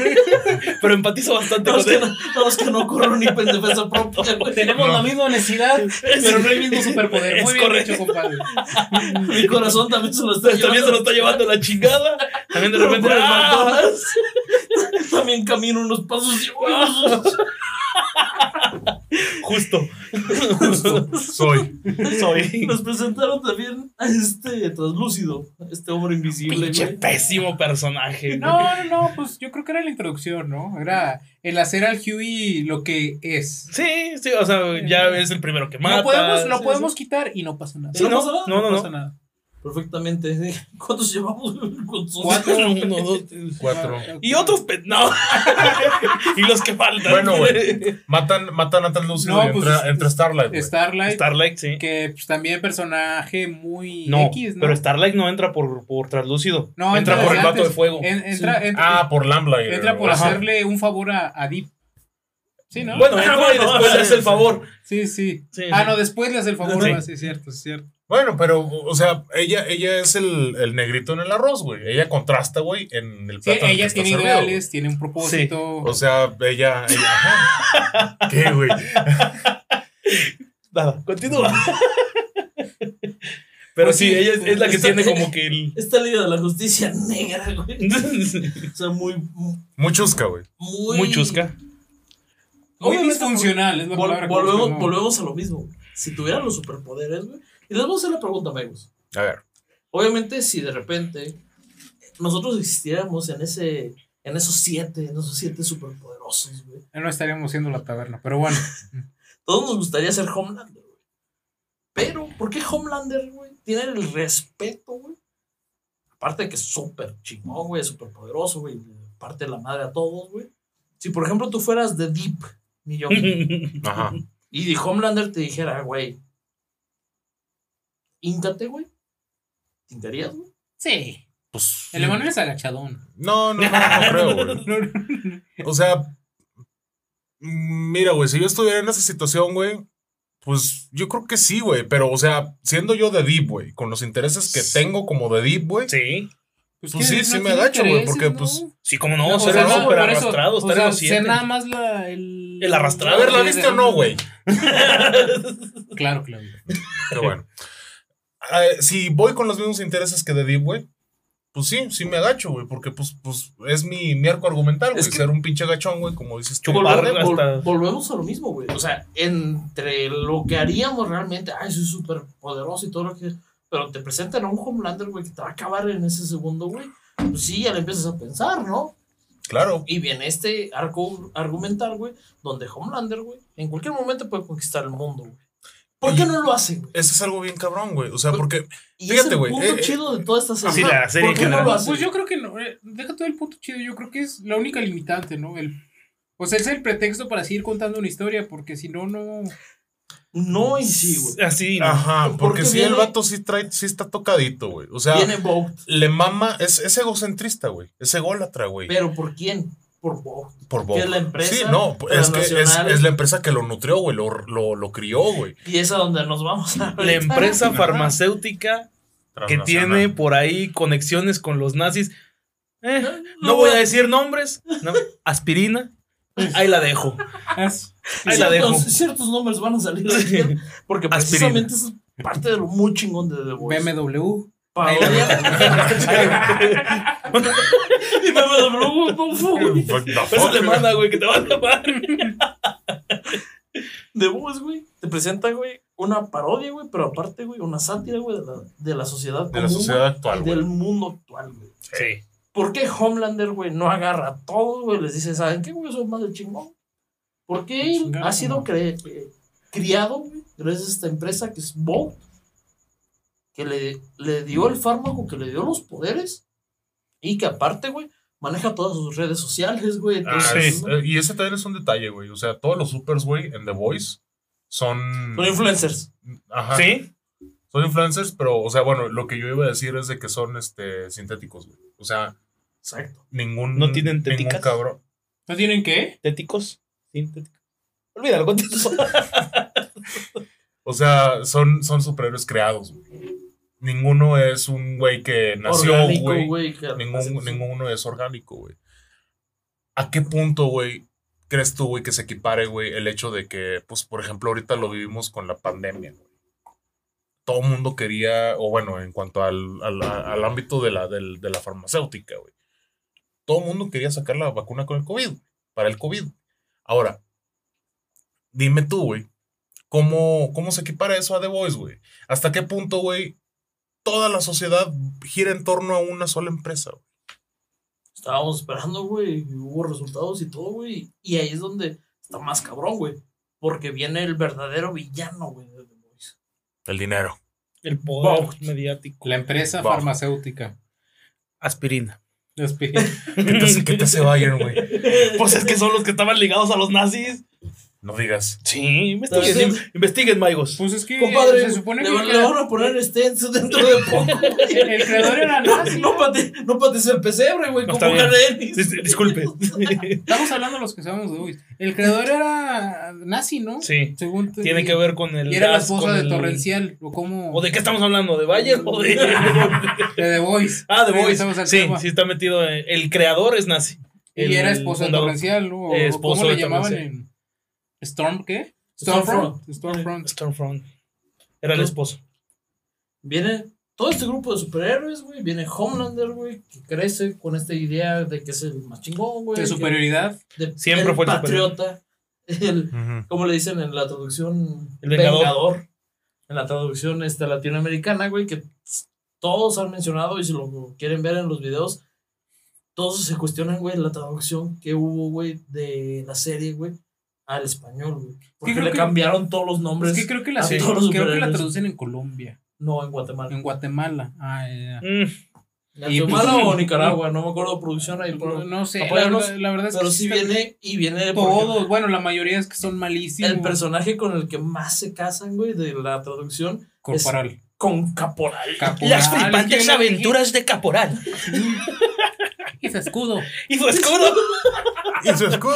Pero empatizo bastante con él. no, no, es que no corro ni en defensa propia, güey. Tenemos No. la misma honestidad, pero no el mismo superpoder. Es Muy bien correcto. hecho, compadre. Mi corazón también se lo está También se lo está llevando la chingada. También de repente. Más. También camino unos pasos y [laughs] Justo. Soy. Soy. Nos presentaron también a este translúcido, a este hombre invisible, Pinche güey. pésimo personaje. güey. No, no, no, pues yo creo que era la introducción, ¿no? Era el hacer al Huey lo que es. Sí, sí, o sea, ya es el primero que mata. Lo podemos, lo sí, podemos quitar y no pasa nada. Sí, ¿No no, nada? no, no, pasa no. nada. Perfectamente. [laughs] ¿Cuántos llevamos? ¿Cuántos? Cuatro. Uno, [laughs] dos, Cuatro. Y otros, pe- no. [laughs] y los que faltan. Bueno, güey. Matan, matan a Translúcido No, pues, entra, entra Starlight, güey. Starlight, Starlight, sí. que pues, también personaje muy No, X, ¿no? pero Starlight no entra por, por translúcido. No, entra entra por el vato de fuego. En- entra, entra, Ah, por Lamplighter. entra por Ajá. hacerle un favor a, a Deep. Sí, ¿no? Bueno, entra y Bueno, después sí, le hace el sí. favor. sí, sí, Sí, Ah, sí. no, después le hace el favor. Sí. ah, Sí, es cierto, es cierto. Bueno, pero, o sea, ella, ella es el, el negrito en el arroz, güey. Ella contrasta, güey, en el Sí, plato. que ella está tiene servido, ideales, tiene un propósito. O sea, ella. ella ajá. [laughs] ¿Qué, güey? Nada, continúa. Pero Pues sí, sí, ella es, es la que tiene como que el. Esta Liga de la Justicia negra, güey. [laughs] O sea, muy, Muy chusca, güey. muy. Muy chusca. Muy Obviamente, disfuncional, es la vol- palabra volvemos, volvemos a lo mismo. Si tuvieran los superpoderes, güey. Y les vamos a hacer la pregunta, amigos. A ver. Obviamente, si de repente nosotros existiéramos en ese. En esos siete, en esos siete superpoderosos, güey. No estaríamos siendo la taberna, pero bueno. [laughs] Todos nos gustaría ser Homelander, güey. Pero, ¿por qué Homelander, güey? Tiene el respeto, güey. Aparte de que es súper chingón, güey, súper poderoso, güey. Parte de la madre a todos, güey. Si, por ejemplo, tú fueras de Deep, millón, [laughs] Ajá. y Homelander te dijera, güey, íncate, güey. ¿Te hincarías, güey? Sí. Pues. El Emanuel es agachadón. No, no, no, no creo, güey. [laughs] O sea, mira, güey, si yo estuviera en esa situación, güey, pues yo creo que sí, güey. Pero, o sea, siendo yo de Deep, güey, con los intereses que tengo como de Deep, güey, Sí. Pues sí, sí me agacho, güey, porque, ¿no? pues, Sí, como no, No, o ser sea, el no, súper arrastrado, o estar sea, en los siete. nada más la, el... El arrastrado. a ver, ¿la viste o no, güey? [laughs] Claro vi. Qué bueno. Eh, si voy con los mismos intereses que de Deep, güey, pues sí, sí me agacho, güey, porque pues, pues es mi, mi arco argumental, güey, Es que- ser un pinche gachón, güey, como dices tú. Chupar Volvemos, vol- hasta- volvemos a lo mismo, güey. O sea, entre lo que haríamos realmente, ay, soy súper poderoso y todo lo que. Pero te presentan a un Homelander, güey, que te va a acabar en ese segundo, güey. Pues sí, ya le empiezas a pensar, ¿no? Claro. Y viene este arco argumental, güey, donde Homelander, güey, en cualquier momento puede conquistar el mundo, güey. ¿Por qué no lo hace, güey? Ese es algo bien cabrón, güey. O sea, Pues, porque Y Fíjate, es el güey, punto eh, eh, chido de toda esta serie. Sí, la serie ¿Por qué en no general. lo hace? Pues yo creo que no. eh, Deja todo el punto chido. Yo creo que es la única limitante, ¿no? El, o sea, es el pretexto para seguir contando una historia, porque si no, no. No, y sí, güey. Así, ¿no? Ajá, Porque porque sí, el vato sí trae, sí está tocadito, güey. O sea, Viene Vogt. le mama, es, es egocentrista, güey. Es ególatra, güey. ¿Pero por quién? Por Vogt. Por que es la empresa Sí, no, es que es, la empresa que lo nutrió, güey. Lo, lo, lo crió, güey. Y es a donde nos vamos a La empresa farmacéutica que tiene por ahí conexiones con los nazis. Eh, no voy a decir nombres. No, aspirina. Ahí la dejo. Es- Ahí la dejo. ciertos nombres van a salir porque Aspirina. precisamente eso es parte de lo muy chingón de The Voice. BMW. Parodia. y BMW, fuck, te manda, güey, que te van a llamar. The Voice, güey, te presenta, güey, una parodia, güey, pero aparte, güey, una sátira, güey, de la, de la sociedad De la común, sociedad actual, y güey. del mundo actual, güey. Sí. ¿Por qué Homelander, güey, no agarra a todos, güey? Les dice, ¿saben qué, güey? Soy más del chingón. Porque él Chingado, ha sido eh, criado, güey, gracias a esta empresa que es Bolt, que le, le dio el fármaco, que le dio los poderes, y que aparte, güey, maneja todas sus redes sociales, güey. Ah, Entonces, ¿no? eh, y ese también es un detalle, güey. O sea, todos los supers, güey, en The Voice son. Son influencers. Ajá. Sí. Son influencers, pero, o sea, bueno, lo que yo iba a decir es de que son este sintéticos, güey. O sea, Exacto. ningún. ¿No tienen ningún teticas? cabrón. ¿No tienen qué? Téticos. Sintéticos. Olvídalo, continúa. [laughs] O sea, son, son superhéroes creados, güey. Ninguno es un güey que nació, Orgánico, güey. güey. que- Ningún, ninguno es orgánico, güey. ¿A qué punto, güey, crees tú, güey, que se equipare, güey, el hecho de que, pues, por ejemplo, ahorita lo vivimos con la pandemia, güey? Todo el mundo quería, o bueno, en cuanto al, al- al ámbito de la, del- de la farmacéutica, güey. Todo el mundo quería sacar la vacuna con el COVID, para el COVID. Ahora, dime tú, güey, ¿cómo, ¿cómo se equipara eso a The Voice, güey? ¿Hasta qué punto, güey, toda la sociedad gira en torno a una sola empresa, güey? Estábamos esperando, güey, y hubo resultados y todo, güey. Y ahí es donde está más cabrón, güey. Porque viene el verdadero villano, güey, de The Voice. El dinero. El poder Vogt. mediático. La empresa farmacéutica. Aspirina. [laughs] ¿Qué te, qué te hace Bayern, güey? Pues es que son los que estaban ligados a los nazis. No digas. Sí, investiguen, Entonces- in- investiguen, Maigos. Pues es que Compadre, se supone que le van a poner stents dentro de poco, [laughs] el creador era nazi. No pate, no pates el pesebre, güey, No, como Disculpe. [laughs] Estamos hablando de los que sabemos de hoy. El creador era nazi, ¿no? Sí. Según te- Tiene que ver con el. Y era la esposa de el- Torrencial. ¿O cómo? ¿O de qué estamos hablando? ¿De Bayer o de.? De The Voice. [laughs] ah, de Boys. Regresamos al Sí, tema. sí está metido. en- El creador es nazi. Y El- era esposa de. Torrencial, ¿no? ¿O Eh, ¿Cómo le llamaban en Storm qué? Stormfront. Stormfront. Stormfront. Era el esposo. Viene todo este grupo de superhéroes, güey. Viene Homelander, güey, que crece con esta idea de que es el más chingón, güey. De superioridad. de- Siempre el fue el patriota. [laughs] El, Ujú. como le dicen en la traducción? El Vengador. En la traducción este, latinoamericana, güey, que todos han mencionado y si lo quieren ver en los videos, todos se cuestionan, güey, la traducción que hubo, güey, de la serie, güey, al español, güey. Porque creo le que- cambiaron todos los nombres. Es que creo que la, creo que la traducen en Colombia. No, en Guatemala. En Guatemala. Ah, ya, ya. Mm, ¿En Y- Guatemala o [laughs] Nicaragua? No me acuerdo producción ahí. pero- No sé, la verdad, la verdad es Pero que sí está- viene y viene ejemplo, Todos, bueno, la mayoría es que son malísimos. el personaje con el que más se casan, güey, de la traducción, Corporal. con Caporal. Caporal. Las flipantes aventuras de Caporal. [laughs] Y su escudo. Y su escudo. Y su escudo.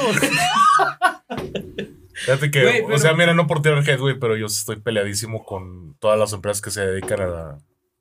Fíjate que, o sea, mira, no por tirar head, güey, pero yo estoy peleadísimo con todas las empresas que se dedican a la,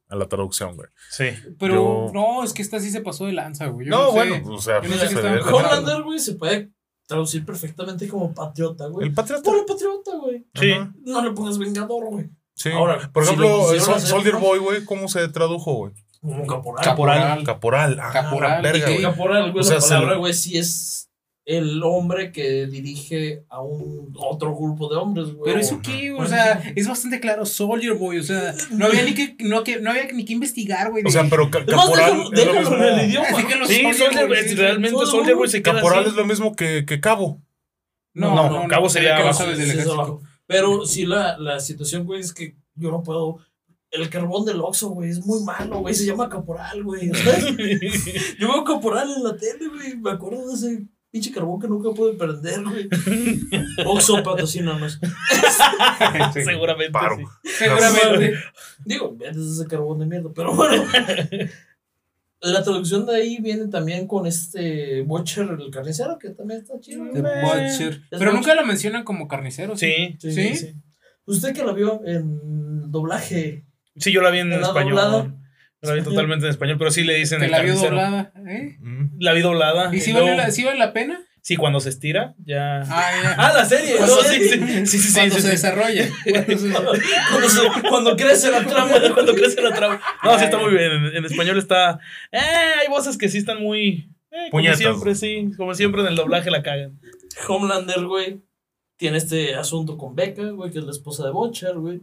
a la traducción, güey. Sí. Pero Yo- no, es que esta sí se pasó de lanza, güey. No, sé. bueno, o sea, no sé güey, se puede traducir perfectamente como patriota, güey. el patriota. Ponle patriota, güey. Sí. Ajá, No le pongas vengador, güey. sí. Ahora, por ejemplo, Sol- hacer, Soldier. Boy, güey, ¿cómo se tradujo, güey? Como caporal. Caporal. Caporal. Ah, Caporal, verga, güey. Caporal, güey, O sea, la palabra, güey, sí es el hombre que dirige a un otro grupo de hombres, güey. Pero eso qué, o sea, es bastante claro, Soldier Boy, o sea, no había ni que, no, que, no había ni que investigar, güey. O sea, pero ca- Además, caporal déjalo, es lo déjalo mismo. en el idioma. Así que los Sí, Soldier Soldier, Boy, es- sí, realmente Soldier Soldier Boy. Boy se queda Caporal así. es lo mismo que, que cabo. No, No, no, no, cabo sería abajo, Sí, es ejército. abajo. Pero sí, la, la situación, güey, es que yo no puedo. El carbón del Oxxo, güey, es muy malo, güey. Se llama Caporal, güey. [laughs] Yo veo Caporal en la tele, güey. Me acuerdo de ese pinche carbón que nunca pude prender, güey. [laughs] Oxxo patrocínanos. Sí, [laughs] Seguramente. Paro. sí. [laughs] Seguramente. Digo, vendes ese carbón de mierda, pero bueno. La traducción de ahí viene también con este Butcher, el carnicero, que también está chido. The güey. Butcher. Es Pero Butcher. nunca lo mencionan como carnicero. Sí. Sí. ¿Sí? sí. Usted que la vio en doblaje. Sí, yo la vi en ¿La español. doblada? La vi totalmente en español, pero sí le dicen Que el la carnicero. doblada. ¿eh? Mm. La vi doblada. ¿Y si luego- vale, la, sí vale la pena? Sí, cuando se estira, ya. Ah, ya. Ah, la serie. Cuando No, se- sí, sí, sí, Cuando sí, se sí. desarrolla. Cuando se- Cuando, se- cuando crece la trama. [laughs] Cuando crece la trama. No, sí está muy bien. En, en español está. Eh, hay voces que sí están muy. Eh, como Puñetas. siempre, sí. Como siempre en el doblaje la cagan. Homelander, güey, tiene este asunto con Becca, güey, que es la esposa de Butcher, güey.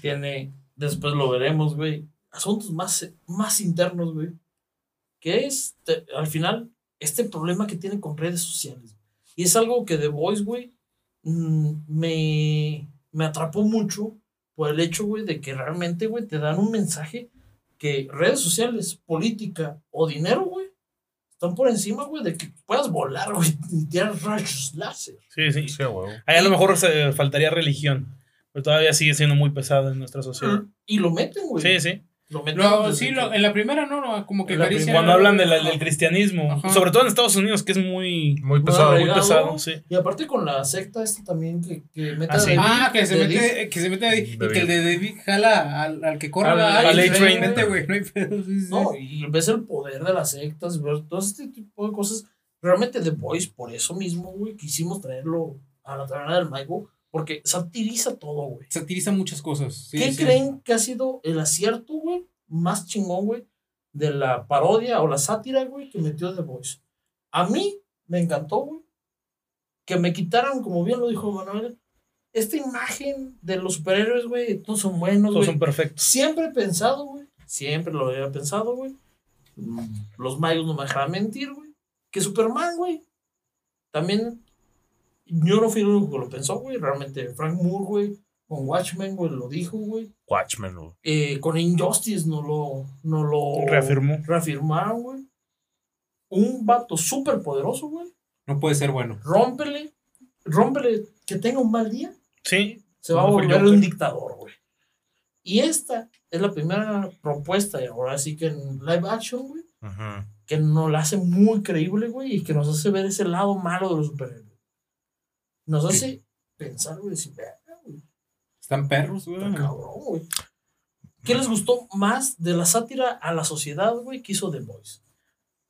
Tiene, después lo veremos, güey, asuntos más, más internos, güey. Que es, te- al final, este problema que tiene con redes sociales. Y es algo que The Voice, güey, mm, me, me atrapó mucho por el hecho, güey, de que realmente, güey, te dan un mensaje que redes sociales, política o dinero, güey, están por encima, güey, de que puedas volar, güey, [laughs] y tirar rayos láser. Sí, sí. Sí. Ahí a lo mejor se faltaría religión. Pero todavía sigue siendo muy pesado en nuestra sociedad. Y lo meten, güey. Sí, sí. Lo sí, lo- en la primera no, no, como que la Cuando hablan de la- del cristianismo, Ajá. sobre todo en Estados Unidos, que es muy, Muy pesado. muy pesado, sí. Y aparte con la secta esta también que, que mete Ah, sí. Ah, que se mete, que se mete ahí, y David. que el de David jala al, al que corre Al- a- al y A-Train. vente, güey, no hay pedo, sí, sí. No, y ves el poder de las sectas, ver todo este tipo de cosas realmente The Voice, por eso mismo, güey, quisimos traerlo a la taberna del Maigo, porque satiriza todo, güey. Satiriza muchas cosas. sí, ¿Qué sí. creen que ha sido el acierto, güey, más chingón, güey, de la parodia o la sátira, güey, que metió The Voice? A mí me encantó, güey, que me quitaran, como bien lo dijo Manuel, esta imagen de los superhéroes, güey, todos son buenos, Todos güey. son perfectos. Siempre he pensado, güey, siempre lo había pensado, güey. Los magos no me dejarán mentir, güey. Que Superman, güey, también, yo no fui el único que lo pensó, güey. Realmente Frank Moore, güey, con Watchmen, güey, lo dijo, güey. Watchmen, güey. Eh, con Injustice no lo, no lo Reafirmó. reafirmaron, güey. Un vato súper poderoso, güey. No puede ser bueno. Rómpele, rómpele que tenga un mal día Sí. se va a volver Joker. un dictador, güey. Y esta es la primera propuesta, y ahora sí que en live action, güey, que nos la hace muy creíble, güey, y que nos hace ver ese lado malo de los superhéroes. Nos hace pensar, güey, decir, "Verga, güey, Están perros, güey. está cabrón, güey. ¿Qué les gustó más de la sátira a la sociedad, güey, que hizo The Voice?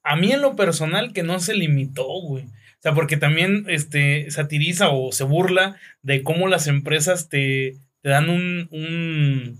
A mí en lo personal que no se limitó, güey. O sea, porque también este, satiriza o se burla de cómo las empresas te, te dan un, un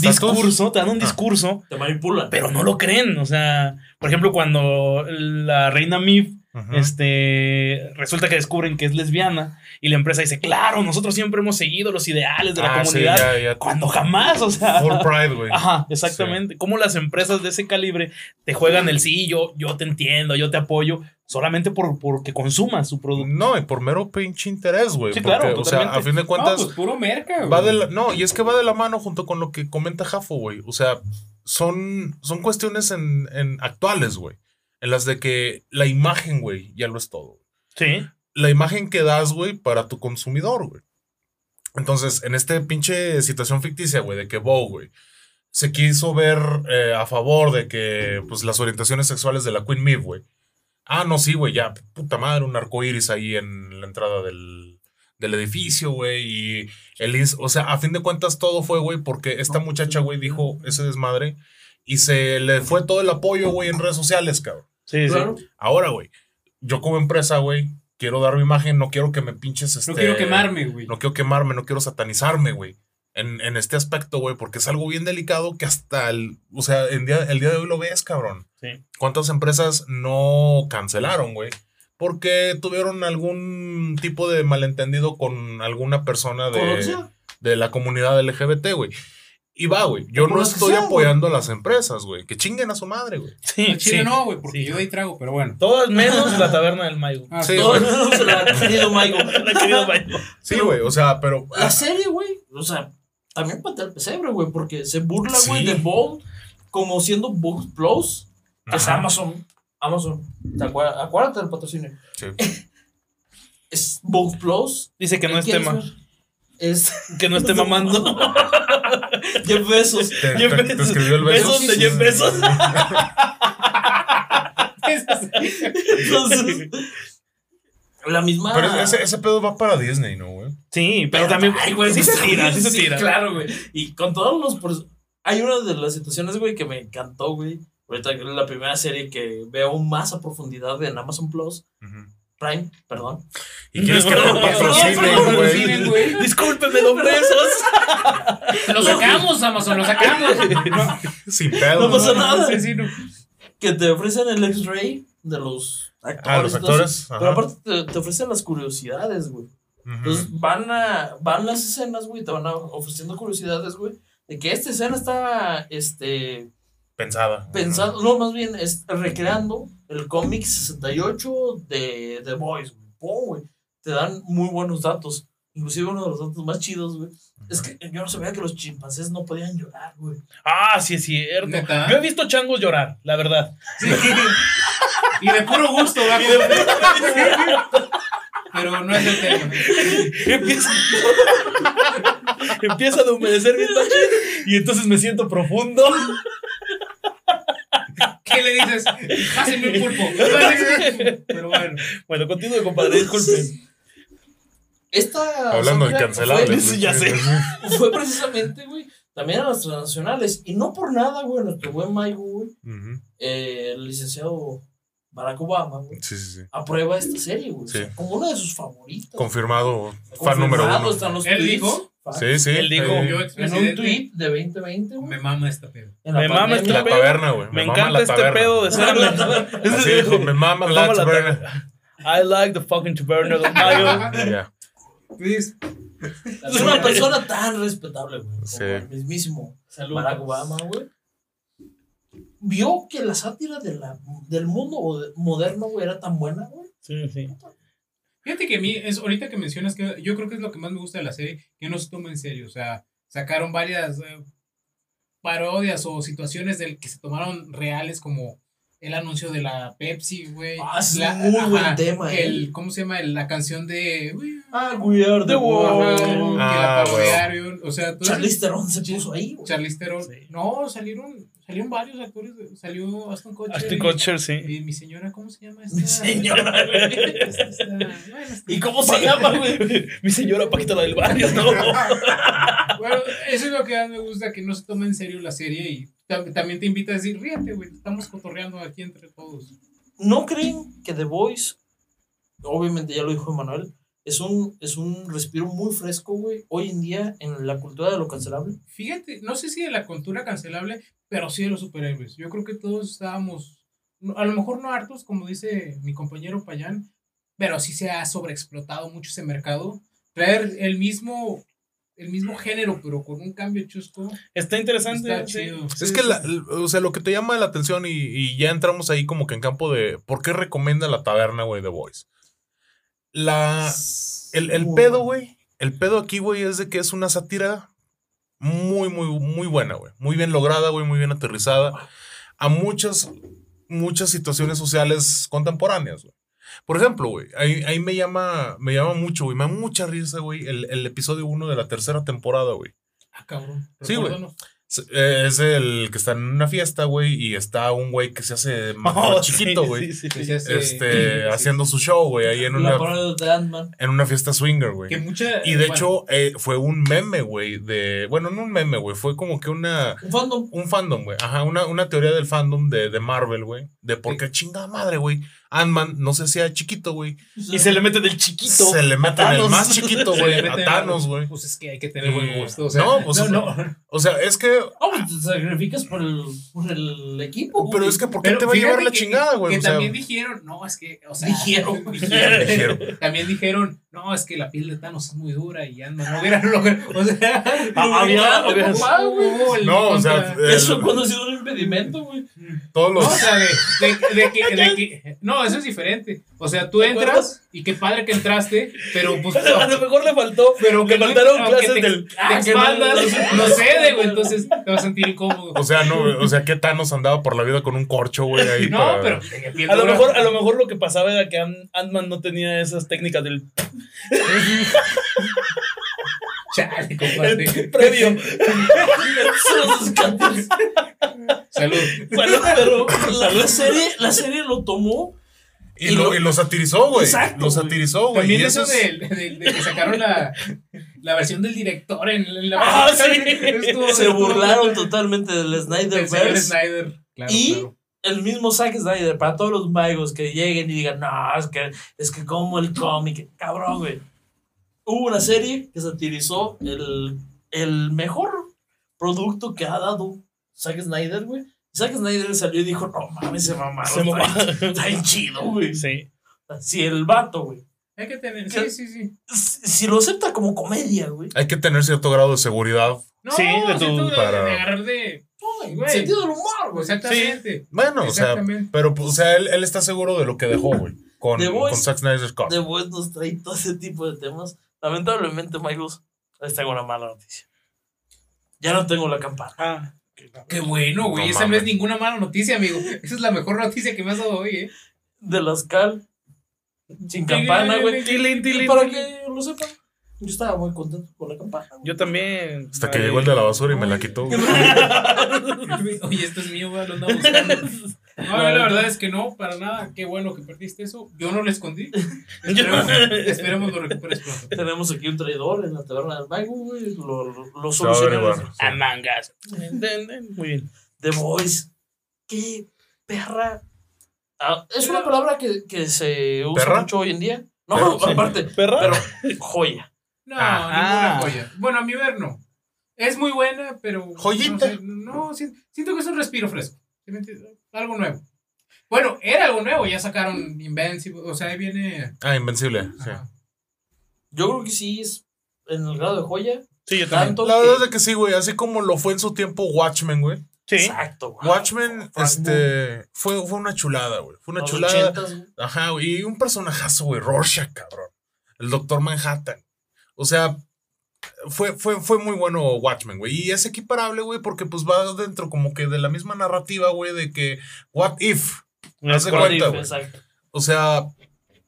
discurso, te dan un Ah. discurso, Te manipulan. pero no lo creen. O sea, por ejemplo, cuando la reina Mif Este, resulta que descubren que es lesbiana y la empresa dice, claro, nosotros siempre hemos seguido los ideales de la Ah, sí, comunidad. ya, ya. Cuando jamás, o sea. Full Pride, güey. Ajá, exactamente. Cómo las empresas de ese calibre te juegan el sí, yo, yo te entiendo, yo te apoyo, solamente por, porque consumas su producto. No, y por mero pinche interés, güey. Sí, porque, claro, O sea, a fin de No, cuentas, pues puro merca, güey. va de la, no, y es que va de la mano junto con lo que comenta Jafo, güey. O sea, son, son cuestiones en, en actuales, güey. En las de que la imagen, güey, ya lo es todo. Sí. La imagen que das, güey, para tu consumidor, güey. Entonces, en este pinche situación ficticia, güey, de que Bo, güey, se quiso ver eh, a favor de que, pues, las orientaciones sexuales de la Queen Mib, güey. Ah, no, sí, güey, ya, puta madre, un arco iris ahí en la entrada del, del edificio, güey. Y el, o sea, a fin de cuentas todo fue, güey, porque esta muchacha, güey, dijo ese desmadre y se le fue todo el apoyo, güey, en redes sociales, cabrón. Sí, Claro. Ahora, güey, yo como empresa, güey, quiero dar mi imagen, no quiero que me pinches este. No quiero quemarme, güey. No quiero quemarme, no quiero satanizarme, güey. En, en este aspecto, güey, porque es algo bien delicado que hasta el. O sea, en día, el día de hoy lo ves, cabrón. Sí. ¿Cuántas empresas no cancelaron, güey? Porque tuvieron algún tipo de malentendido con alguna persona de, de la comunidad LGBT, güey. Y va, güey. Yo no estoy sea, apoyando a las empresas, güey. Que chinguen a su madre, güey. Sí, Al chile sí. no, güey, porque Sí. yo ahí trago, pero bueno. Todas menos [laughs] la taberna del Maigo. Ah, Sí, mundo se la ha querido Maigo. [laughs] La querida Maigo. Sí, güey. O sea, pero. La serie, güey, o sea, también patea el pesebre, güey, porque se burla, güey, Sí. de Bold como siendo Books Plus, que es. Amazon. Amazon, ¿te acuerdas? Acuérdate del patrocinio. Sí. [laughs] Es Books Plus. Dice que no es ¿Quieres tema. ver? Es Que no esté mamando. Jeff Bezos. Te, Jeff te- te Bezos. escribió el beso. Besos de Jeff Bezos. [laughs] Entonces, la misma. Pero ese, ese pedo va para Disney, ¿no, güey? Sí, pero también. Ay, güey, sí se tira, sí se tira. Claro, güey. Y con todos los. pers- Hay una de las situaciones, güey, que me encantó, güey. Ahorita que es la primera serie que veo más a profundidad en Amazon Plus. Prime, perdón. Y quieres que No, lo patrocinen, güey. Discúlpeme, don Besos. Lo sacamos, Amazon, lo sacamos. Sin pedo. No pasa ¿no? nada. sí, sí, no. Que te ofrecen el X-Ray de los actores. Ah, los actores. Pero aparte te, te ofrecen las curiosidades, güey. Entonces van a van las escenas, güey, te van a ofreciendo curiosidades, güey, de que esta escena está este Pensada. pensando, no, más bien es recreando el cómic 68 de The Boys, güey. Güey. Te dan muy buenos datos. Inclusive uno de los datos más chidos, güey, es que yo no sabía que los chimpancés no podían llorar, güey. Ah, sí es cierto. ¿Neta? Yo he visto changos llorar, la verdad. Sí. Y de puro gusto, va. Pero no es el tema. Empieza, empieza a humedecer bien y entonces me siento profundo. ¿Qué le dices? Pásenme un pulpo. Pero bueno. Bueno, continúe, compadre, disculpe. Esta Hablando de cancelables. Sí, ya sé. Fue, [laughs] fue precisamente, güey, también a las transnacionales. Y no por nada, güey, nuestro buen Maigo, güey, Ujú. eh, el licenciado Barack Obama, güey, Sí, sí, sí. aprueba esta serie, güey. O Sí. sea, como una de sus favoritas. Confirmado. Fan Confirmado, número uno. están los ¿Él tweets. dijo? Sí, sí. Él dijo, En un tweet de 2020, güey. me mama esta pedo. Me mama este la güey. taberna, güey. Me encanta la este taberna. pedo de [laughs] ser Así [laughs] dijo, me mama la taberna. I like the fucking taberna del Mayo. [laughs] Please. Es una persona tan respetable, güey. Como Sí. el mismísimo Salud. Barack Obama, güey. Vio que la sátira de la, del mundo moderno, güey, era tan buena, güey. Sí, sí. Fíjate que a mí, es, ahorita que mencionas que yo creo que es lo que más me gusta de la serie, que no se toma en serio. O sea, sacaron varias eh, parodias o situaciones del que se tomaron reales como el anuncio de la Pepsi, güey. Ah, es La- muy buen tema, eh. el, ¿Cómo se llama? El- La canción de... Ah, we are the world. Ah, parodiaron. O sea, todo Charlize Theron se puso ahí, güey. Charlize Theron. Sí. No, salieron, salieron varios actores. Salió Aston Kutcher. Ashton y- Kutcher, sí. y mi señora, ¿cómo se llama esta? Mi señora, [laughs] güey. Esta- esta- bueno, esta- ¿Y cómo se llama, güey? [laughs] Mi señora Paquita la del barrio, no. [laughs] Bueno, eso es lo que más me gusta, que no se toma en serio la serie y también te invita a decir, ríete, güey, estamos cotorreando aquí entre todos. ¿No creen que The Voice, obviamente ya lo dijo Emanuel, es un, es un respiro muy fresco, güey, hoy en día en la cultura de lo cancelable? Fíjate, no sé si de la cultura cancelable, pero sí de los superhéroes. Yo creo que todos estábamos, a lo mejor no hartos, como dice mi compañero Payán, pero sí se ha sobreexplotado mucho ese mercado. Traer el mismo, el mismo género, pero con un cambio chusco, Está interesante. está sí. chido. Es que, la- o sea, lo que te llama la atención y, y ya entramos ahí como que en campo de ¿por qué recomienda la taberna, güey, The Voice? La, el, el pedo, güey, el pedo aquí, güey, es de que es una sátira muy, muy, muy buena, güey. Muy bien lograda, güey, muy bien aterrizada a muchas, muchas situaciones sociales contemporáneas, güey. Por ejemplo, güey, ahí, ahí me llama, me llama mucho, güey, me da mucha risa, güey, el, el episodio 1 de la tercera temporada, güey. Ah, cabrón. Sí, güey. Es- eh, Es el que está en una fiesta, güey, y está un güey que se hace más [laughs] Oh, chiquito, güey. sí, sí, Que [clears throat] sí. Este, haciendo su show, güey, ahí en una, en una fiesta swinger, güey. Y de bueno, hecho, eh, fue un meme, güey, de, bueno, no un meme, güey, fue como que una, Un fandom. un fandom, güey, ajá, una, una teoría del fandom de, de Marvel, güey, de por qué chingada madre, güey, Ant-Man no se hacía chiquito, güey, Y se le mete del chiquito. se le mete a el Thanos. más chiquito, güey, a Thanos, güey. Pues es que hay que tener buen Y- gusto. O sea, no, pues, no, no. O sea, es que, Ah, pues te sacrificas por el, por el equipo. pero güey. es que, ¿por qué Pero te va a llevar la que- chingada, güey? Que O sea, también dijeron, no, es que, o sea, Dijeron. [laughs] dijeron, Dijeron. también dijeron, no, es que la piel de Thanos es muy dura y anda, no hubieran logrado, o sea, Ah, había- No, No, o sea, eh, Eso cuando ha sido un impedimento, güey. todos No, los... o sea, de, que, que- [laughs] no, eso es diferente. O sea, tú entras y qué padre que entraste, pero [laughs] pues, A lo mejor le faltó. pero que faltaron clases te- del. de Ah, no- espaldas, no sé, güey, entonces te vas a sentir incómodo. O sea, no, o sea, que Thanos andaba por la vida con un corcho, güey, ahí No, para- pero A lo, mejor, a lo mejor lo que pasaba era que Ant- Ant-Man no tenía esas técnicas del [laughs] Chale, compadre. [laughs] previo. Salud. Bueno, pero La, la serie, la serie lo tomó. Y, Y lo, y lo satirizó, güey. Exacto, Lo satirizó, güey. También y eso es- de, de- de que sacaron la, la versión del director en, en la Ah, película. sí. [laughs] Estuvo- Se estuvo- burlaron totalmente del del Snyderverse. Snyder. Claro, Y- claro. El mismo Zack Snyder, para todos los magos que lleguen y digan, no, es que, es que como el cómic, cabrón, güey. Hubo una serie que satirizó el, el mejor producto que ha dado Zack Snyder, güey. Zack Snyder salió y dijo, no mames, se mamaron. Se está mamaron. bien- Está bien chido, güey. Sí. Si el vato, güey. Hay que tener. Sí, sí, sí. Si si lo acepta como comedia, güey. Hay que tener cierto grado de seguridad. No, Sí, de para- de agarrar de. Ay, Güey. Sentido del humor, güey. Exactamente. Bueno, o sea, pero, pues, o sea, él, él está seguro de lo que dejó, güey. Con, The Voice. con Zack Snyder's Cut. The Voice nos trae todo ese tipo de temas. Lamentablemente, Michaels, les tengo una mala noticia. Ya no tengo la campana. Ah. Qué bueno, güey. No Esa no es ninguna mala noticia, amigo. Esa es la mejor noticia que me has dado hoy, ¿eh? De las cal. Sin campana, güey. Para que lo sepan, yo estaba muy contento con la campana. güey. Yo también. Hasta que llegó el de la basura y me la quitó. güey. [laughs] Oye, esto es mío, güey. Lo andaba buscando. No, la verdad es que no, para nada. Qué bueno que perdiste eso. Yo no lo escondí. [laughs] Esperemos, esperemos lo recuperes pronto. Tenemos aquí un traidor en la taberna del Mago, güey. Lo, lo, lo solucionamos. averiguar. A mangas. Muy bien. The Voice. Qué perra Ah, es una palabra que, que se usa ¿Perra? mucho hoy en día. No, sí. aparte, ¿Perra? pero joya. No, Ah. ninguna joya. Bueno, a mi ver no. Es muy buena, pero. Joyita. No, sé, no, si- siento que es un respiro fresco. Algo nuevo. Bueno, era algo nuevo, ya sacaron Invincible, o sea, ahí viene. Ah, Invencible. Sí. Yo creo que sí es en el grado de joya. Sí, yo también. Tanto La que- verdad es que sí, güey. Así como lo fue en su tiempo Watchmen, güey. Sí. Exacto. güey. Watchmen, Frank este. Fue, fue una chulada, güey. Fue una Los chulada. 80s, güey. Ajá, güey. Y un personajazo, güey. Rorschach, cabrón. El Doctor Manhattan. O sea, fue, fue, fue muy bueno Watchmen, güey. Y es equiparable, güey, porque pues va dentro como que de la misma narrativa, güey, de que What If. Haz de Es cuenta, güey. Exacto. O sea,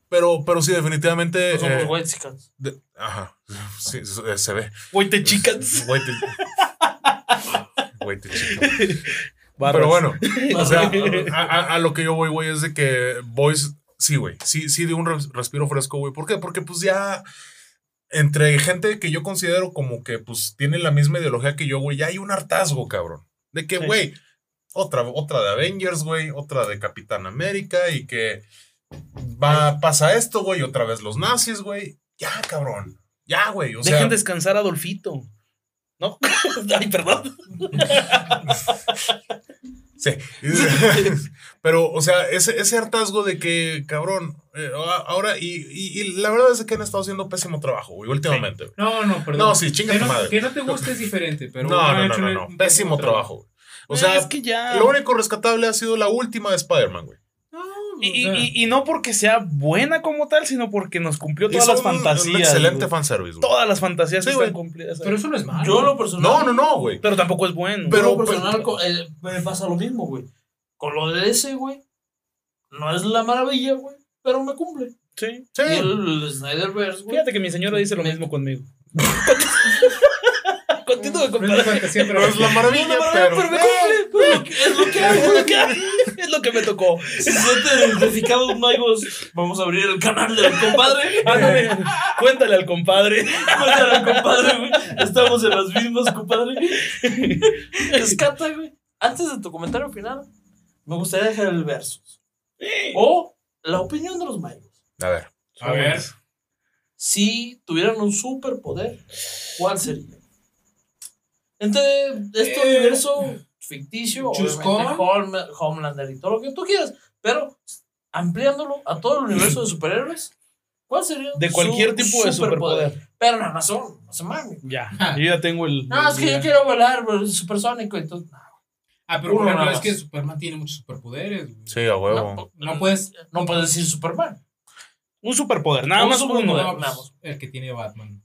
pero, pero sí, definitivamente. No somos eh, white chicas. de- ajá. Sí, se, se ve. Güey, te chicas. Güey, te- Güey, te chica. Barras. Pero bueno, o sea, a, a- a lo que yo voy, güey, es de que Boys, sí, güey, sí, sí de un res- respiro fresco, güey. ¿Por qué? Porque pues ya entre gente que yo considero como que pues tiene la misma ideología que yo, güey, ya hay un hartazgo, cabrón. De que, Sí. güey, otra, otra de Avengers, güey, otra de Capitán América y que va, pasa esto, güey, otra vez los nazis, güey. Ya, cabrón. Ya, güey. O sea, Dejen descansar a Adolfito. ¿No? [laughs] Ay, perdón. [laughs] Sí. [laughs] Pero, o sea, ese, ese hartazgo de que, cabrón, eh, ahora, y, y- y la verdad es que han estado haciendo pésimo trabajo, güey, últimamente. No, no, perdón. No, sí, chinga tu madre. Que no te guste es diferente, pero. [laughs] No, no, no, no, Pésimo trabajo, güey. O sea, es que ya. lo único rescatable ha sido la última de Spider-Man, güey. Y, o sea, y- y no porque sea buena como tal, sino porque nos cumplió todas las fantasías. Un excelente güey. fanservice, güey. Todas las fantasías Sí, están cumplidas. ahí. Pero eso no es malo. Yo lo personal. No, no, no, güey. Pero tampoco es bueno. Pero- Pero lo personal co- eh, me pasa lo mismo, güey. Con lo de ese, güey. No es la maravilla, güey. Pero me cumple. sí. Sí. Y el, el Snyderverse, güey. Fíjate que mi señora dice lo Me- mismo conmigo. [laughs] Continúa, es de fantasía, pero. No es la maravilla, pero. Pero me cumple. pero Es lo que Es hago. lo que- es lo que me tocó. Si se sienten identificados, magos, vamos a abrir el canal del compadre. Ándale, cuéntale al compadre. Cuéntale al compadre, güey. Estamos en las mismas, compadre. Rescata, güey. Antes de tu comentario final, me gustaría dejar el verso. O la opinión de los magos. A ver. A ver. Si tuvieran un superpoder, ¿cuál sería? Entre este Eh, universo ficticio, Home- Homelander y todo lo que tú quieras, pero ampliándolo a todo el universo de superhéroes, ¿cuál sería? De cualquier su tipo de superpoder. Pero no, no son, no se mamen. Ya, yo ya tengo el. No, es que yo quiero volar pues, supersónico, entonces. no, Ah, pero por Uno ejemplo, nada es que más. Superman tiene muchos superpoderes. güey. Sí, a huevo. No, No puedes. no puedes decir Superman. Un superpoder, nada Un más superpoder. uno. No, pues, vamos. el que tiene Batman.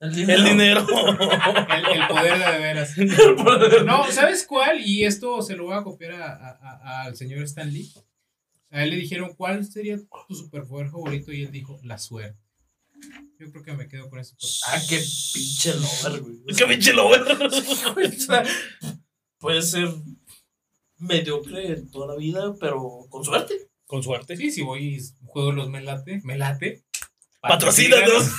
El El dinero. [laughs] El, el poder de veras. [laughs] No, ¿sabes cuál? Y esto se lo voy a copiar a- a- a- al señor Stan Lee. A él le dijeron, ¿cuál sería tu superpoder favorito? Y él dijo, la suerte. Yo creo que me quedo con superpoder. Ah, qué pinche lover, güey. [laughs] ¡Qué pinche lo veo! O sea, Puede ser mediocre toda la vida, pero con suerte. Con suerte. Sí, si voy y juego los Melate, Melate. Patrocínanos.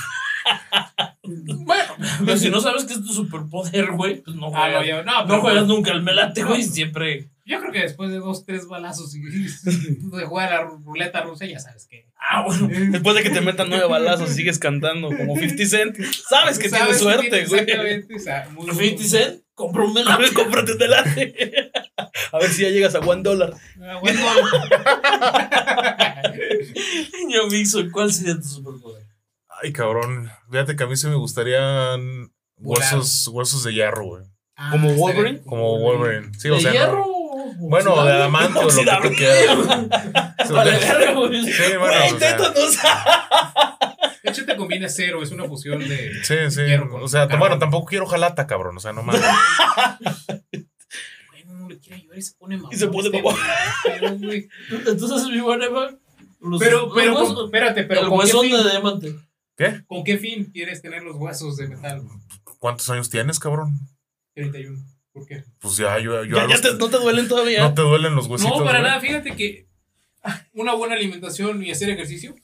[laughs] Bueno, pero si no sabes que es tu superpoder, güey, pues no Ah, juegas, no, yo, no, no pero- juegas nunca el melate, güey, siempre. Yo creo que después de dos, tres balazos y, y [laughs] de jugar a la ruleta rusa, ya sabes que. Ah, bueno. [laughs] Después de que te metan nueve balazos y sigues cantando como 50 Cent, sabes que tienes suerte, güey. Exactamente. o sea, muy- 50 Cent compró un A melate. ver, cómprate un delante. A ver si ya llegas a one dólar. Ah, bueno. Niño Mixo, ¿cuál sería tu superpoder? Ay, cabrón. Fíjate que a mí sí me gustarían huesos, huesos de hierro, güey. Ah, ¿Como Wolverine? Como Wolverine. Sí, o ¿De sea. no- hierro? Bueno, de adamante o lo que tú quieras. De- [laughs] verga, güey. Sí, bueno, Güey, o sea, tétanos. De hecho, te conviene cero, es una fusión de. Sí, sí. Hierro con O sea, bueno, tampoco quiero jalata, cabrón. O sea, no mames. Bueno, no le quiere ayudar y se pone mamón. Y se pone este mamón. pero, güey. Entonces, mi buen Eva. los- Pero, pero, espérate, pero el ¿con qué, huesón fin, de diamante. ¿Qué? ¿con qué fin quieres tener los huesos de metal? ¿Cuántos años tienes, cabrón? 31. ¿Por qué? Pues ya, yo, yo Ya, ya te- no te duelen todavía. no te duelen los huesitos. no, para güey? nada. Fíjate que una buena alimentación y hacer ejercicio.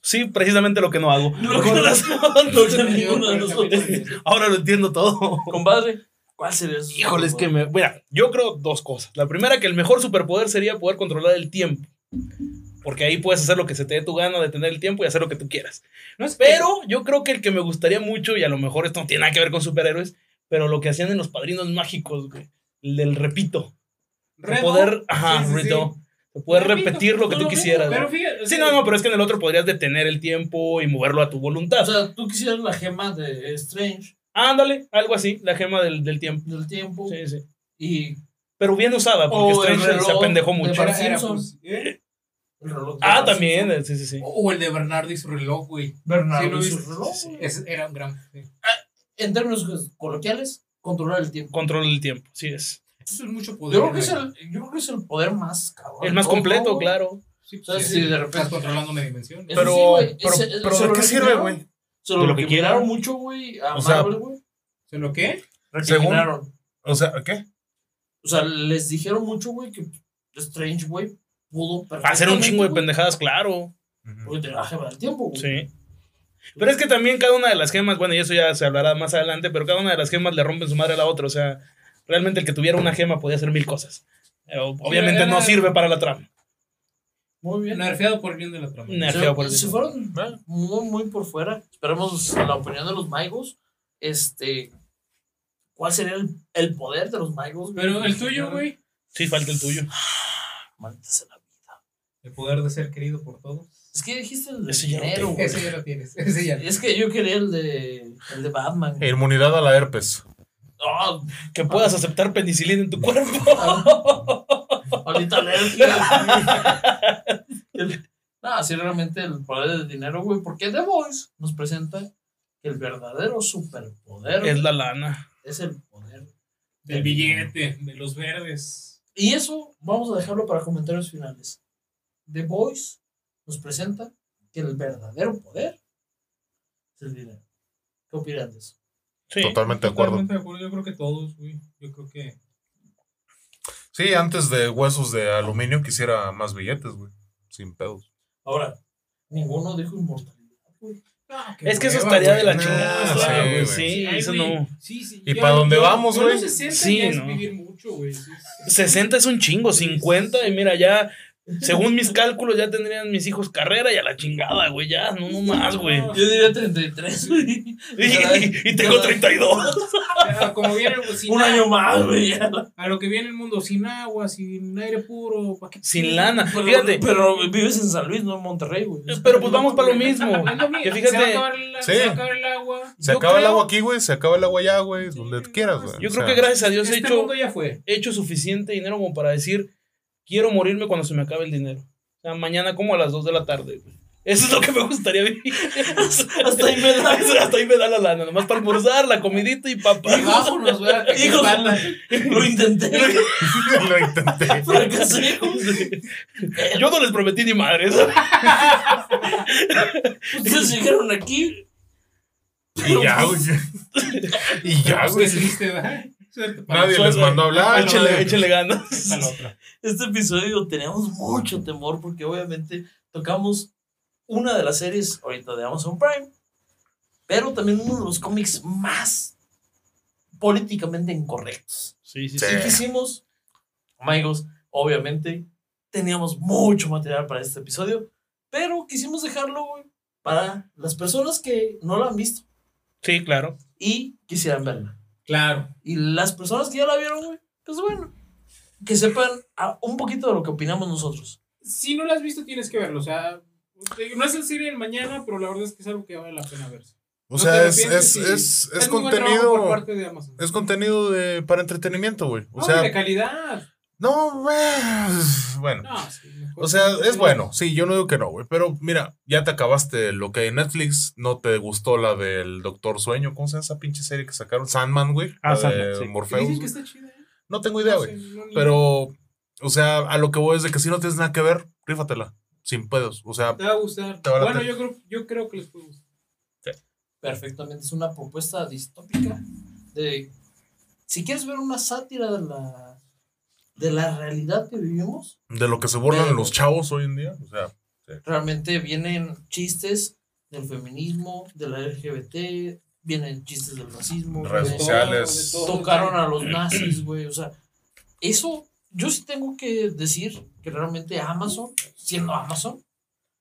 Sí, precisamente lo que no hago. Lo que no-. No. Ahora lo entiendo todo. Compadre, ¿cuál sería su Híjole, es que me. Mira, yo creo dos cosas. La primera, que el mejor superpoder sería poder controlar el tiempo. Porque ahí puedes hacer lo que se te dé tu gana, detener el tiempo y hacer lo que tú quieras. No es que- Pero yo creo que el que me gustaría mucho, y a lo mejor esto no tiene nada que ver con superhéroes, pero lo que hacían en los padrinos mágicos, güey. El del repito. De poder, ajá, Sí, sí, sí. redo. De poder Repito, repetir lo que tú lo quisieras. Pero güey. fíjate. Sí, no, no, pero es que en el otro podrías detener el tiempo y moverlo a tu voluntad. O sea, tú quisieras la gema de Strange Ándale, algo así, la gema del, del tiempo. del tiempo Sí, sí. y Pero bien usada, porque Strange se apendejó de mucho. Bart Era- pues, ¿eh? El reloj. Ah, también, sí, sí, sí. O el de Bernardo y su reloj, güey. Bernardo Sí, y su reloj. Sí, sí. Ese era un gran. sí. En términos coloquiales, controlar el tiempo. Control del tiempo, sí es. Eso es mucho poder. Yo creo, que es el, yo creo que es el poder más cabrón. El más completo, claro. Sí, O sea, pues, si de Estás repente. controlando una dimensión. Pero, sí, güey, pero, ese- pero se ¿de lo qué sirve, güey? Se lo De lo que quieran. mucho, güey, a O sea, Marvel, güey. ¿Se lo qué? Recriminaron. O sea, ¿qué? O sea, les dijeron mucho, güey, que Strange, güey, pudo Hacer un chingo de pendejadas, claro. Porque tenía la gema del tiempo, güey. Sí. Pero es que también cada una de las gemas, bueno, y eso ya se hablará más adelante, pero cada una de las gemas le rompen su madre a la otra. O sea, realmente el que tuviera una gema podía hacer mil cosas. Eh, obviamente no sirve para la trama. Muy bien. Nerfeado por el bien de la trama. Nerf- Se, Nerfeado por el se tiempo. fueron muy, muy por fuera. Esperemos la opinión de los Maigos. Este. ¿Cuál sería el, el poder de los Maigos? Pero el tuyo, güey. Sí, falta el tuyo. [sighs] Maldita. El poder de ser querido por todos. Es que dijiste el de Ese ya lo dinero, tengo. güey. Ese ya lo tienes. Ese ya. Es que yo quería el de, el de Batman. Inmunidad a la herpes. Ah, Que puedas aceptar penicilina en tu cuerpo. Ahorita alergia. El- no, sí, realmente el poder del dinero, güey. Porque The Voice nos presenta que el verdadero superpoder es la lana. es el poder Del billete, de los verdes. Y eso vamos a dejarlo para comentarios finales. The Voice nos presenta que el verdadero poder es el dinero. ¿Qué opinan de eso? Sí. Totalmente de acuerdo. Totalmente de acuerdo. Yo creo que todos, güey. Yo creo que. Sí, antes de huesos de aluminio quisiera más billetes, güey. Sin pedos. Ahora, ninguno dijo inmortalidad, güey. Es que eso estaría de la Nah, chingada, sí, güey. güey. Sí, Ay, eso güey. no. Sí, sí. ¿Y para dónde vamos, güey? los 60 Sí, ya es no. vivir mucho, güey. Sí, sí. 60 es un chingo, 50, y mira, ya, según mis cálculos, ya tendrían mis hijos carrera y a la chingada, güey, ya, no, no más, güey. Yo diría 33, güey. [laughs] Y, y tengo 32. Ya, Como viene, pues, sin Un año más, güey. A lo que viene el mundo, sin agua, sin aire puro. ¿pa' qué? Sin lana. Pero, Fíjate, pero vives en San Luis, no en Monterrey, güey. pero pues vamos para lo mismo. Es lo mismo, Que Se va a fíjate, el, Sí. se va a acabar el agua. Se Yo acaba el agua aquí, güey. Se acaba el agua allá, güey. Donde quieras, güey. yo O creo que gracias a Dios he Este hecho, mundo ya fue. he hecho suficiente dinero como para decir, quiero morirme cuando se me acabe el dinero. O sea, mañana como a las 2 de la tarde, güey. Eso es lo que me gustaría vivir. [laughs] Hasta ahí me da. Hasta ahí me da la lana, nomás para almorzar, la comidita y papá. Y vámonos, güey. lo intenté, [laughs] Lo intenté. fracasé. Yo no les prometí ni madre. Ustedes llegaron aquí. Y ya, güey. Y ya, Pues, güey. ¿Qué Nadie les mandó a hablar. échale, échale ganas. [laughs] Este episodio teníamos mucho temor porque obviamente tocamos una de las series ahorita de Amazon Prime, pero también uno de los cómics más políticamente incorrectos. Sí, sí, Sí. sí. Y quisimos, amigos, obviamente teníamos mucho material para este episodio, pero quisimos dejarlo güey, para las personas que no la han visto Sí, claro. y quisieran verla. Claro. Y las personas que ya la vieron, güey, pues bueno, que sepan un poquito de lo que opinamos nosotros. Si no lo has visto, tienes que verlo. O sea, no es el serie del mañana, pero la verdad es que es algo que vale la pena verse. O No sea, es, es, es, por contenido. parte de Amazon. Es contenido de, para entretenimiento, güey. O No, sea, de calidad. no, eh, bueno. No, sí. O sea, es bueno, sí, yo no digo que no, güey. Pero mira, ya te acabaste lo que hay en Netflix. No te gustó la del Doctor Sueño. ¿Cómo se llama esa pinche serie que sacaron? Sandman, güey. Ah, Sandman, sí. Morpheus. Dicen que está chida, ¿eh? No tengo idea, No güey. no, Pero, o sea, a lo que voy es de que si no tienes nada que ver, rífatela. Sin pedos. O sea, Te va a gustar. Te va a Bueno, yo creo, yo creo que les puede gustar. Perfectamente, es una propuesta distópica de si quieres ver una sátira de la de la realidad que vivimos, de lo que se burlan los chavos hoy en día. O sea, realmente vienen chistes del feminismo, de la LGBT, vienen chistes del racismo, Redes sociales. de todo. tocaron a los nazis, güey, o sea, eso yo sí tengo que decir que realmente Amazon, siendo Amazon,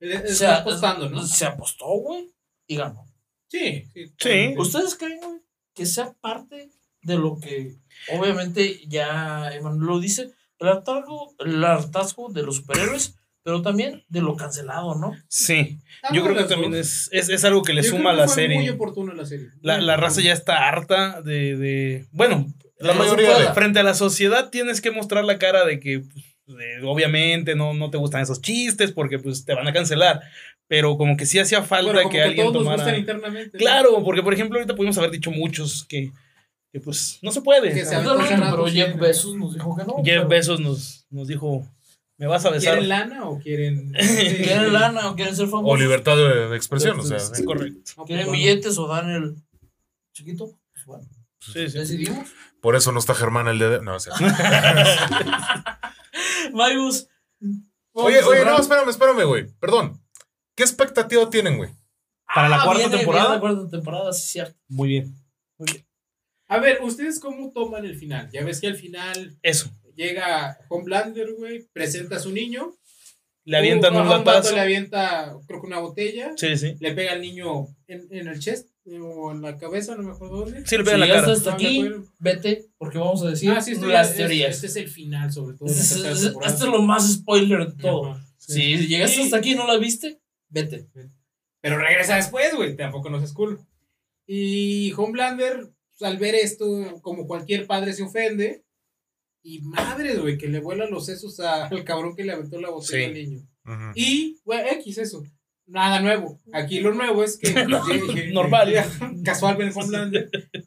Eh, se, Está apostando, ¿no? se apostó, güey, y ganó. Sí, sí. Sí. ¿Ustedes creen, güey, que sea parte de lo que obviamente ya Emanuel lo dice, el hartazgo, el hartazgo de los superhéroes, pero también de lo cancelado, ¿no? Sí. Yo creo que también es, es, es algo que le Yo suma a creo que la fue Muy serie. oportuno la serie. La, la raza ya está harta de, de. Bueno, La mayoría de- frente a la sociedad tienes que mostrar la cara de que pues, de- obviamente no, no te gustan esos chistes porque pues te van a cancelar. Pero como que sí hacía falta Bueno, como que, que, alguien todos nos tomara. gustan internamente. ¿no? Claro, porque por ejemplo ahorita pudimos haber dicho muchos que, que pues no se puede. Que se Ah, pero. Jeff Bezos nos dijo que no. Jeff pero- Bezos nos, nos dijo, me vas a besar. ¿Quieren lana o quieren.? [laughs] ¿Quieren lana o quieren ser famosos? O libertad de, de expresión, o sea. Es sí. correcto. ¿Quieren billetes o dan el chiquito? Pues bueno, Sí, sí. decidimos. Por eso no está Germán el de. No, o sea. Magus. Oye, oye, no, espérame, espérame, güey. Perdón. ¿Qué expectativa tienen, güey? Para la cuarta viene, temporada. viene la cuarta temporada, sí, cierto. Muy bien. A ver, ¿ustedes cómo toman el final? Ya ves que al final Eso. llega Homelander, güey, presenta a su niño. Le avientan un latazo. Le avienta, creo que una botella. Sí, sí. Le pega al niño en, en el chest o en la cabeza, no me acuerdo dónde. Sí, le Si pegan la cara. hasta No aquí, vete, porque vamos a decir Ah, sí, esto las este- teorías. Este es el final, sobre todo. Este es, es lo más spoiler de todo. Ajá. Si llegaste Sí. hasta aquí y no la viste, vete. Pero regresa después, güey. Tampoco no es cool. Y Homelander, pues, al ver esto, como cualquier padre se ofende. Y madre, güey, que le vuelan los sesos a- al cabrón que le aventó la botella Sí. al niño. Y, güey, X eso. Nada nuevo. Aquí lo nuevo es que. [laughs] [laughs] Normal. [laughs] Casual.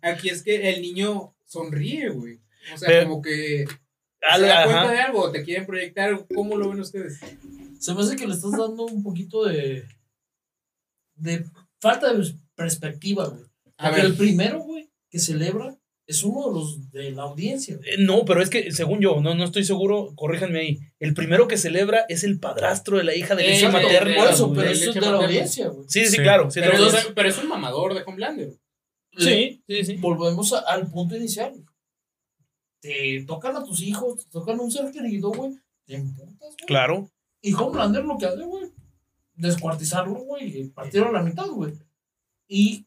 Aquí es que el niño sonríe, güey. O sea, Pero- como que. Al- se da ajá. cuenta de algo, te quieren proyectar. ¿Cómo lo ven ustedes? Se me hace que le estás dando un poquito de. de falta de perspectiva, güey. A ver. el primero, que celebra es uno de los de la audiencia. güey. Eh, No, pero es que según yo, no, no estoy seguro, corríjanme ahí. El primero que celebra es el padrastro de la hija de leche materna. Por eso, pero eso es de la audiencia, güey. Sí, sí, Sí. claro. sí, Pero, es, pero es un mamador de Homelander. sí, sí, sí. Volvemos a- al punto inicial. Te tocan a tus hijos, te tocan a un ser querido, güey. Te emputas, güey. Claro. Y Homelander lo que hace, güey, descuartizarlo, güey, y partirlo a la mitad, güey. Y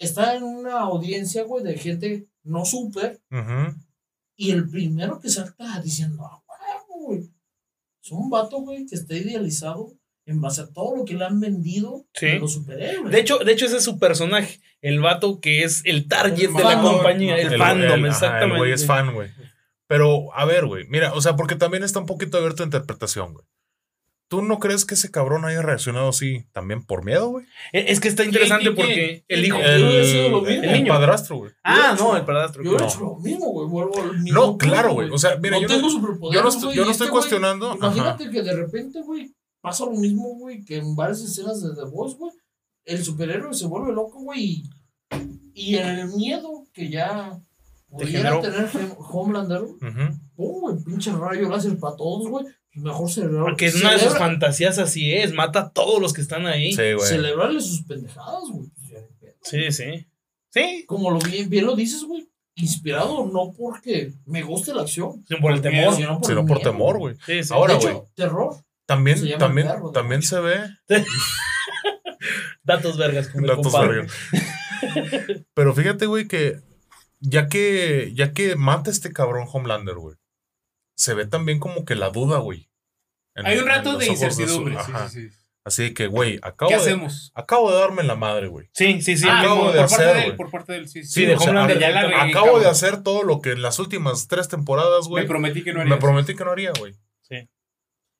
está en una audiencia, güey, de gente no súper. Y el primero que salta diciendo, ah, güey. Es un vato, güey, que está idealizado en base a todo lo que le han vendido Sí. de los superhéroes. De hecho, de hecho, ese es su personaje. El vato que es el target El de la compañía. El, El- fandom, el- exactamente. El güey es fan, güey. Pero, a ver, güey. Mira, o sea, porque también está un poquito abierto a interpretación, güey. ¿Tú no crees que ese cabrón haya reaccionado así también por miedo, güey? Eh, Es que está interesante quién, porque quién? el hijo. Yo hubiera sido lo mismo. el niño. padrastro, güey. Ah, no, el padrastro. Yo hubiera No. hecho lo mismo, güey. Vuelvo al mismo No, claro, güey. O sea, mira, no yo tengo no, superpoderes, yo no estoy, güey, yo no y estoy este cuestionando. ajá. Imagínate que de repente, güey, pasa lo mismo, güey, que en varias escenas de The Voice, güey, el superhéroe se vuelve loco, güey, y, y en el miedo que ya pudiera generó. tener Homelander, pum, güey, pinche rayo láser para todos, güey, mejor celebrar. Porque es una de sus fantasías así es. Mata a todos los que están ahí. Sí, güey. Celebrarle sus pendejadas, güey. pues. Sí, sí. Sí. Como lo bien, bien lo dices, güey, inspirado no porque me guste la acción, Sí, Por el temor. sino por, Sino el por miedo, temor, güey. Sí, sí. Ahora, güey. terror. Se También, llama también, perro también se ve. [laughs] Datos vergas. Datos vergas. Pero fíjate, güey, que ya que ya que mata este cabrón Homelander, güey, se ve también como que la duda, güey. Hay un rato de su- incertidumbre. sí, ajá. sí, sí. Así que, güey, acabo ¿Qué de, hacemos? acabo de darme la madre, güey. Sí, sí, sí. ah, acabo por, de por parte hacer, de él, por parte de él, sí. Sí, de o sea, Homelander. ya la regué, Acabo cabrón. de hacer todo lo que en las últimas tres temporadas, Me güey, prometí que no me haría. prometí que no haría, güey.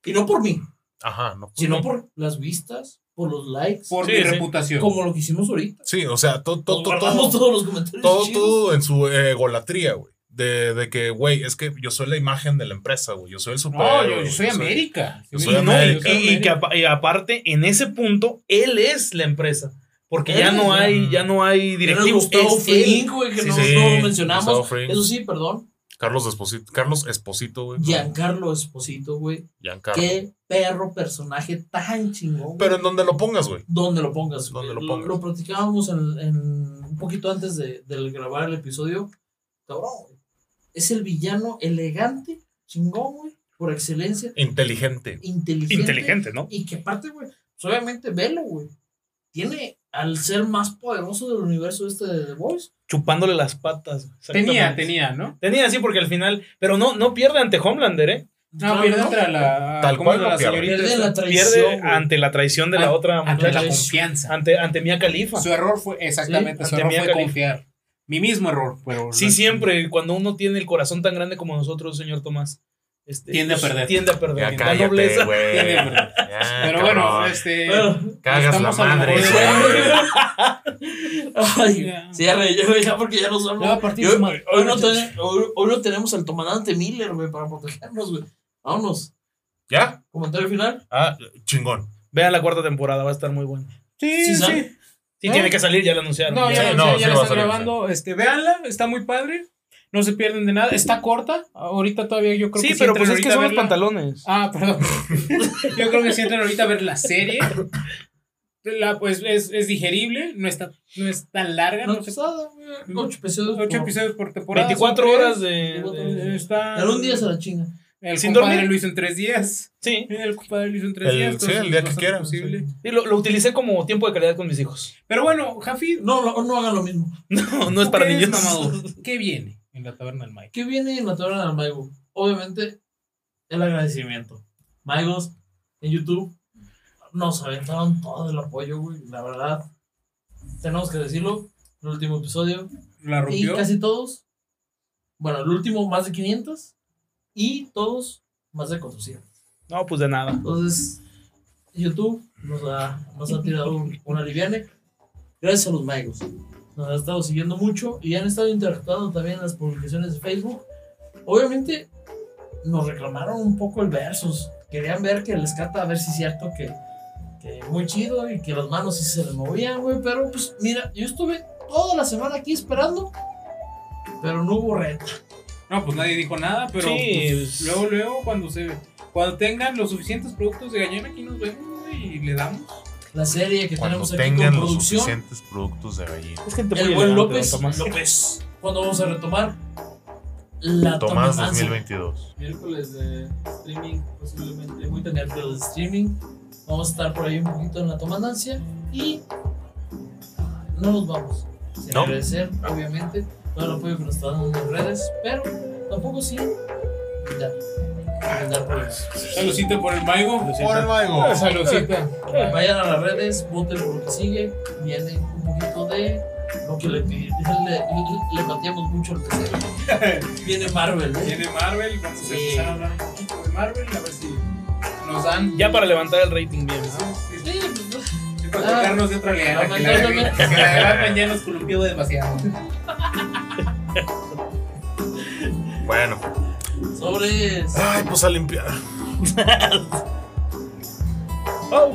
Y no por mí, Ajá, no. sino por las vistas, por los likes, Por Sí, mi sí. reputación. como lo que hicimos ahorita. Sí, o sea, todo, todo, todo, todos los comentarios. todo, chidos. todo en su egolatría, güey. De, de que, güey, es que yo soy la imagen de la empresa, güey. Yo soy el No, superhéroe. yo, yo güey, soy América. yo soy no, No, y, América. yo y- y que y aparte, en ese punto, él es la empresa. Porque Él ya no hay, ya no hay Era directivo. Gustavo es. Fring, güey, que Sí, no, sí, no lo mencionamos. Eso sí, perdón. Carlos Esposito, Carlos Esposito, güey. Giancarlo Esposito, güey. Giancarlo. Qué perro personaje tan chingón. güey. Pero en donde lo pongas, güey. donde lo pongas. Donde güey. lo pongas. Lo, platicábamos en, en- un poquito antes de, de grabar el episodio. Cabrón, güey. Es el villano elegante chingón, güey, por excelencia, Inteligente. inteligente. Inteligente, ¿no? Y que aparte, güey, pues obviamente velo, güey. Tiene al ser más poderoso del universo este de The Voice. Chupándole las patas. Tenía, tenía, ¿no? Tenía, sí, porque al final. Pero no, no pierde ante Homelander, ¿eh? No, pierde ante la. Tal ¿cómo cual era no la pierde. señorita Pierde esta? la traición. Pierde ante la traición de la otra Ante la confianza. Ante, ante Mia Khalifa. Su error fue, exactamente, Sí, su ante error Mia fue Khalifa. confiar. Mi mismo error, pero. Sí, siempre, cuando uno tiene el corazón tan grande como nosotros, señor Tomás. Este, Tiende a pues, perder. Tiende a perder. Ya La nobleza. Ya, Pero bueno, este. Bueno, Cagas la madre, güey. ay, Ya. cierre, ya, güey, ya porque ya nos vamos. Ya, a partir Y de hoy, no ten- hoy- hoy no tenemos al comandante Miller, güey, para protegernos, güey. Vámonos. ¿Ya? Comentario final. Ah, chingón. Vean la cuarta temporada, va a estar muy buena. Sí, Sí, sí. ¿Eh? tiene que salir, ya lo anunciaron. No, ya, no, ya sí la están salir, grabando. Este, véanla, está muy padre. No se pierden de nada. Está corta. Ahorita todavía yo creo sí, que pero pues es que son los pantalones. Ah, perdón. [laughs] yo creo que si entran ahorita a ver la serie. La, pues es, es digerible, no está, no es tan larga. No, No sé. Ocho episodios. ocho por- episodios por temporada. 24 son tres. horas de. de- Está. En un día se la chinga. El Sin compadre dormir. lo hizo en tres días. Sí. El compadre lo hizo en tres El- días. sí, el día que posible. sí. Sí, lo, lo utilicé como tiempo de calidad con mis hijos. Pero bueno, Jafi, No, no, no hagan lo mismo. [laughs] No, no es ¿tú para niños. mamador? [laughs] ¿Qué viene en la taberna del Mike? ¿Qué viene en la taberna del Maigo? Obviamente, el agradecimiento. Maigos, en YouTube, nos aventaron todo el apoyo, güey. La verdad, tenemos que decirlo. El último episodio. La Y rompió. casi todos. Bueno, el último más de 500. Y todos más de 400. No, pues de nada. Entonces, YouTube nos ha, nos ha tirado un, una liviane. Gracias a los Maigos. Nos han estado siguiendo mucho y han estado interactuando también en las publicaciones de Facebook. Obviamente, nos reclamaron un poco el versus. Querían ver que les cata a ver si es cierto que, que muy chido y que las manos sí se les movían, güey. Pero pues, mira, yo estuve toda la semana aquí esperando, pero no hubo reta. No, pues nadie dijo nada, pero Sí, pues, pues- luego, luego, cuando se cuando tengan los suficientes productos de gallina, aquí nos vemos güey, y le damos. La serie que Cuando tenemos aquí tengan con los producción. suficientes productos de gallina. Es gente El buen López, Tomás. López. ¿Cuándo vamos a retomar? La Tomás Tomananza. 2022. Miércoles de streaming, posiblemente muy miércoles de streaming. Vamos a estar por ahí un poquito en la tomandancia y no nos vamos. Sin No. agradecer, obviamente, todo el apoyo que nos están dando en las redes, pero tampoco sin brindar. Saludcita por el Maigo. Por el Maigo. Saludcita. Vayan a las redes, voten por lo que sigue. Viene un poquito de lo que le, le, le, le pateamos mucho al tercero. [laughs] Viene Marvel, ¿eh? Viene Marvel, vamos a Sí. empezar a hablar un poquito de Marvel, a ver si nos dan. Ya para levantar el rating bien. ¿no? Sí, pues, Sí, para Ah, sacarnos de otra que la, lamentablemente. que la de ya nos columpió demasiado. Bueno. Sobre. Ay, pues a limpiar. Oh.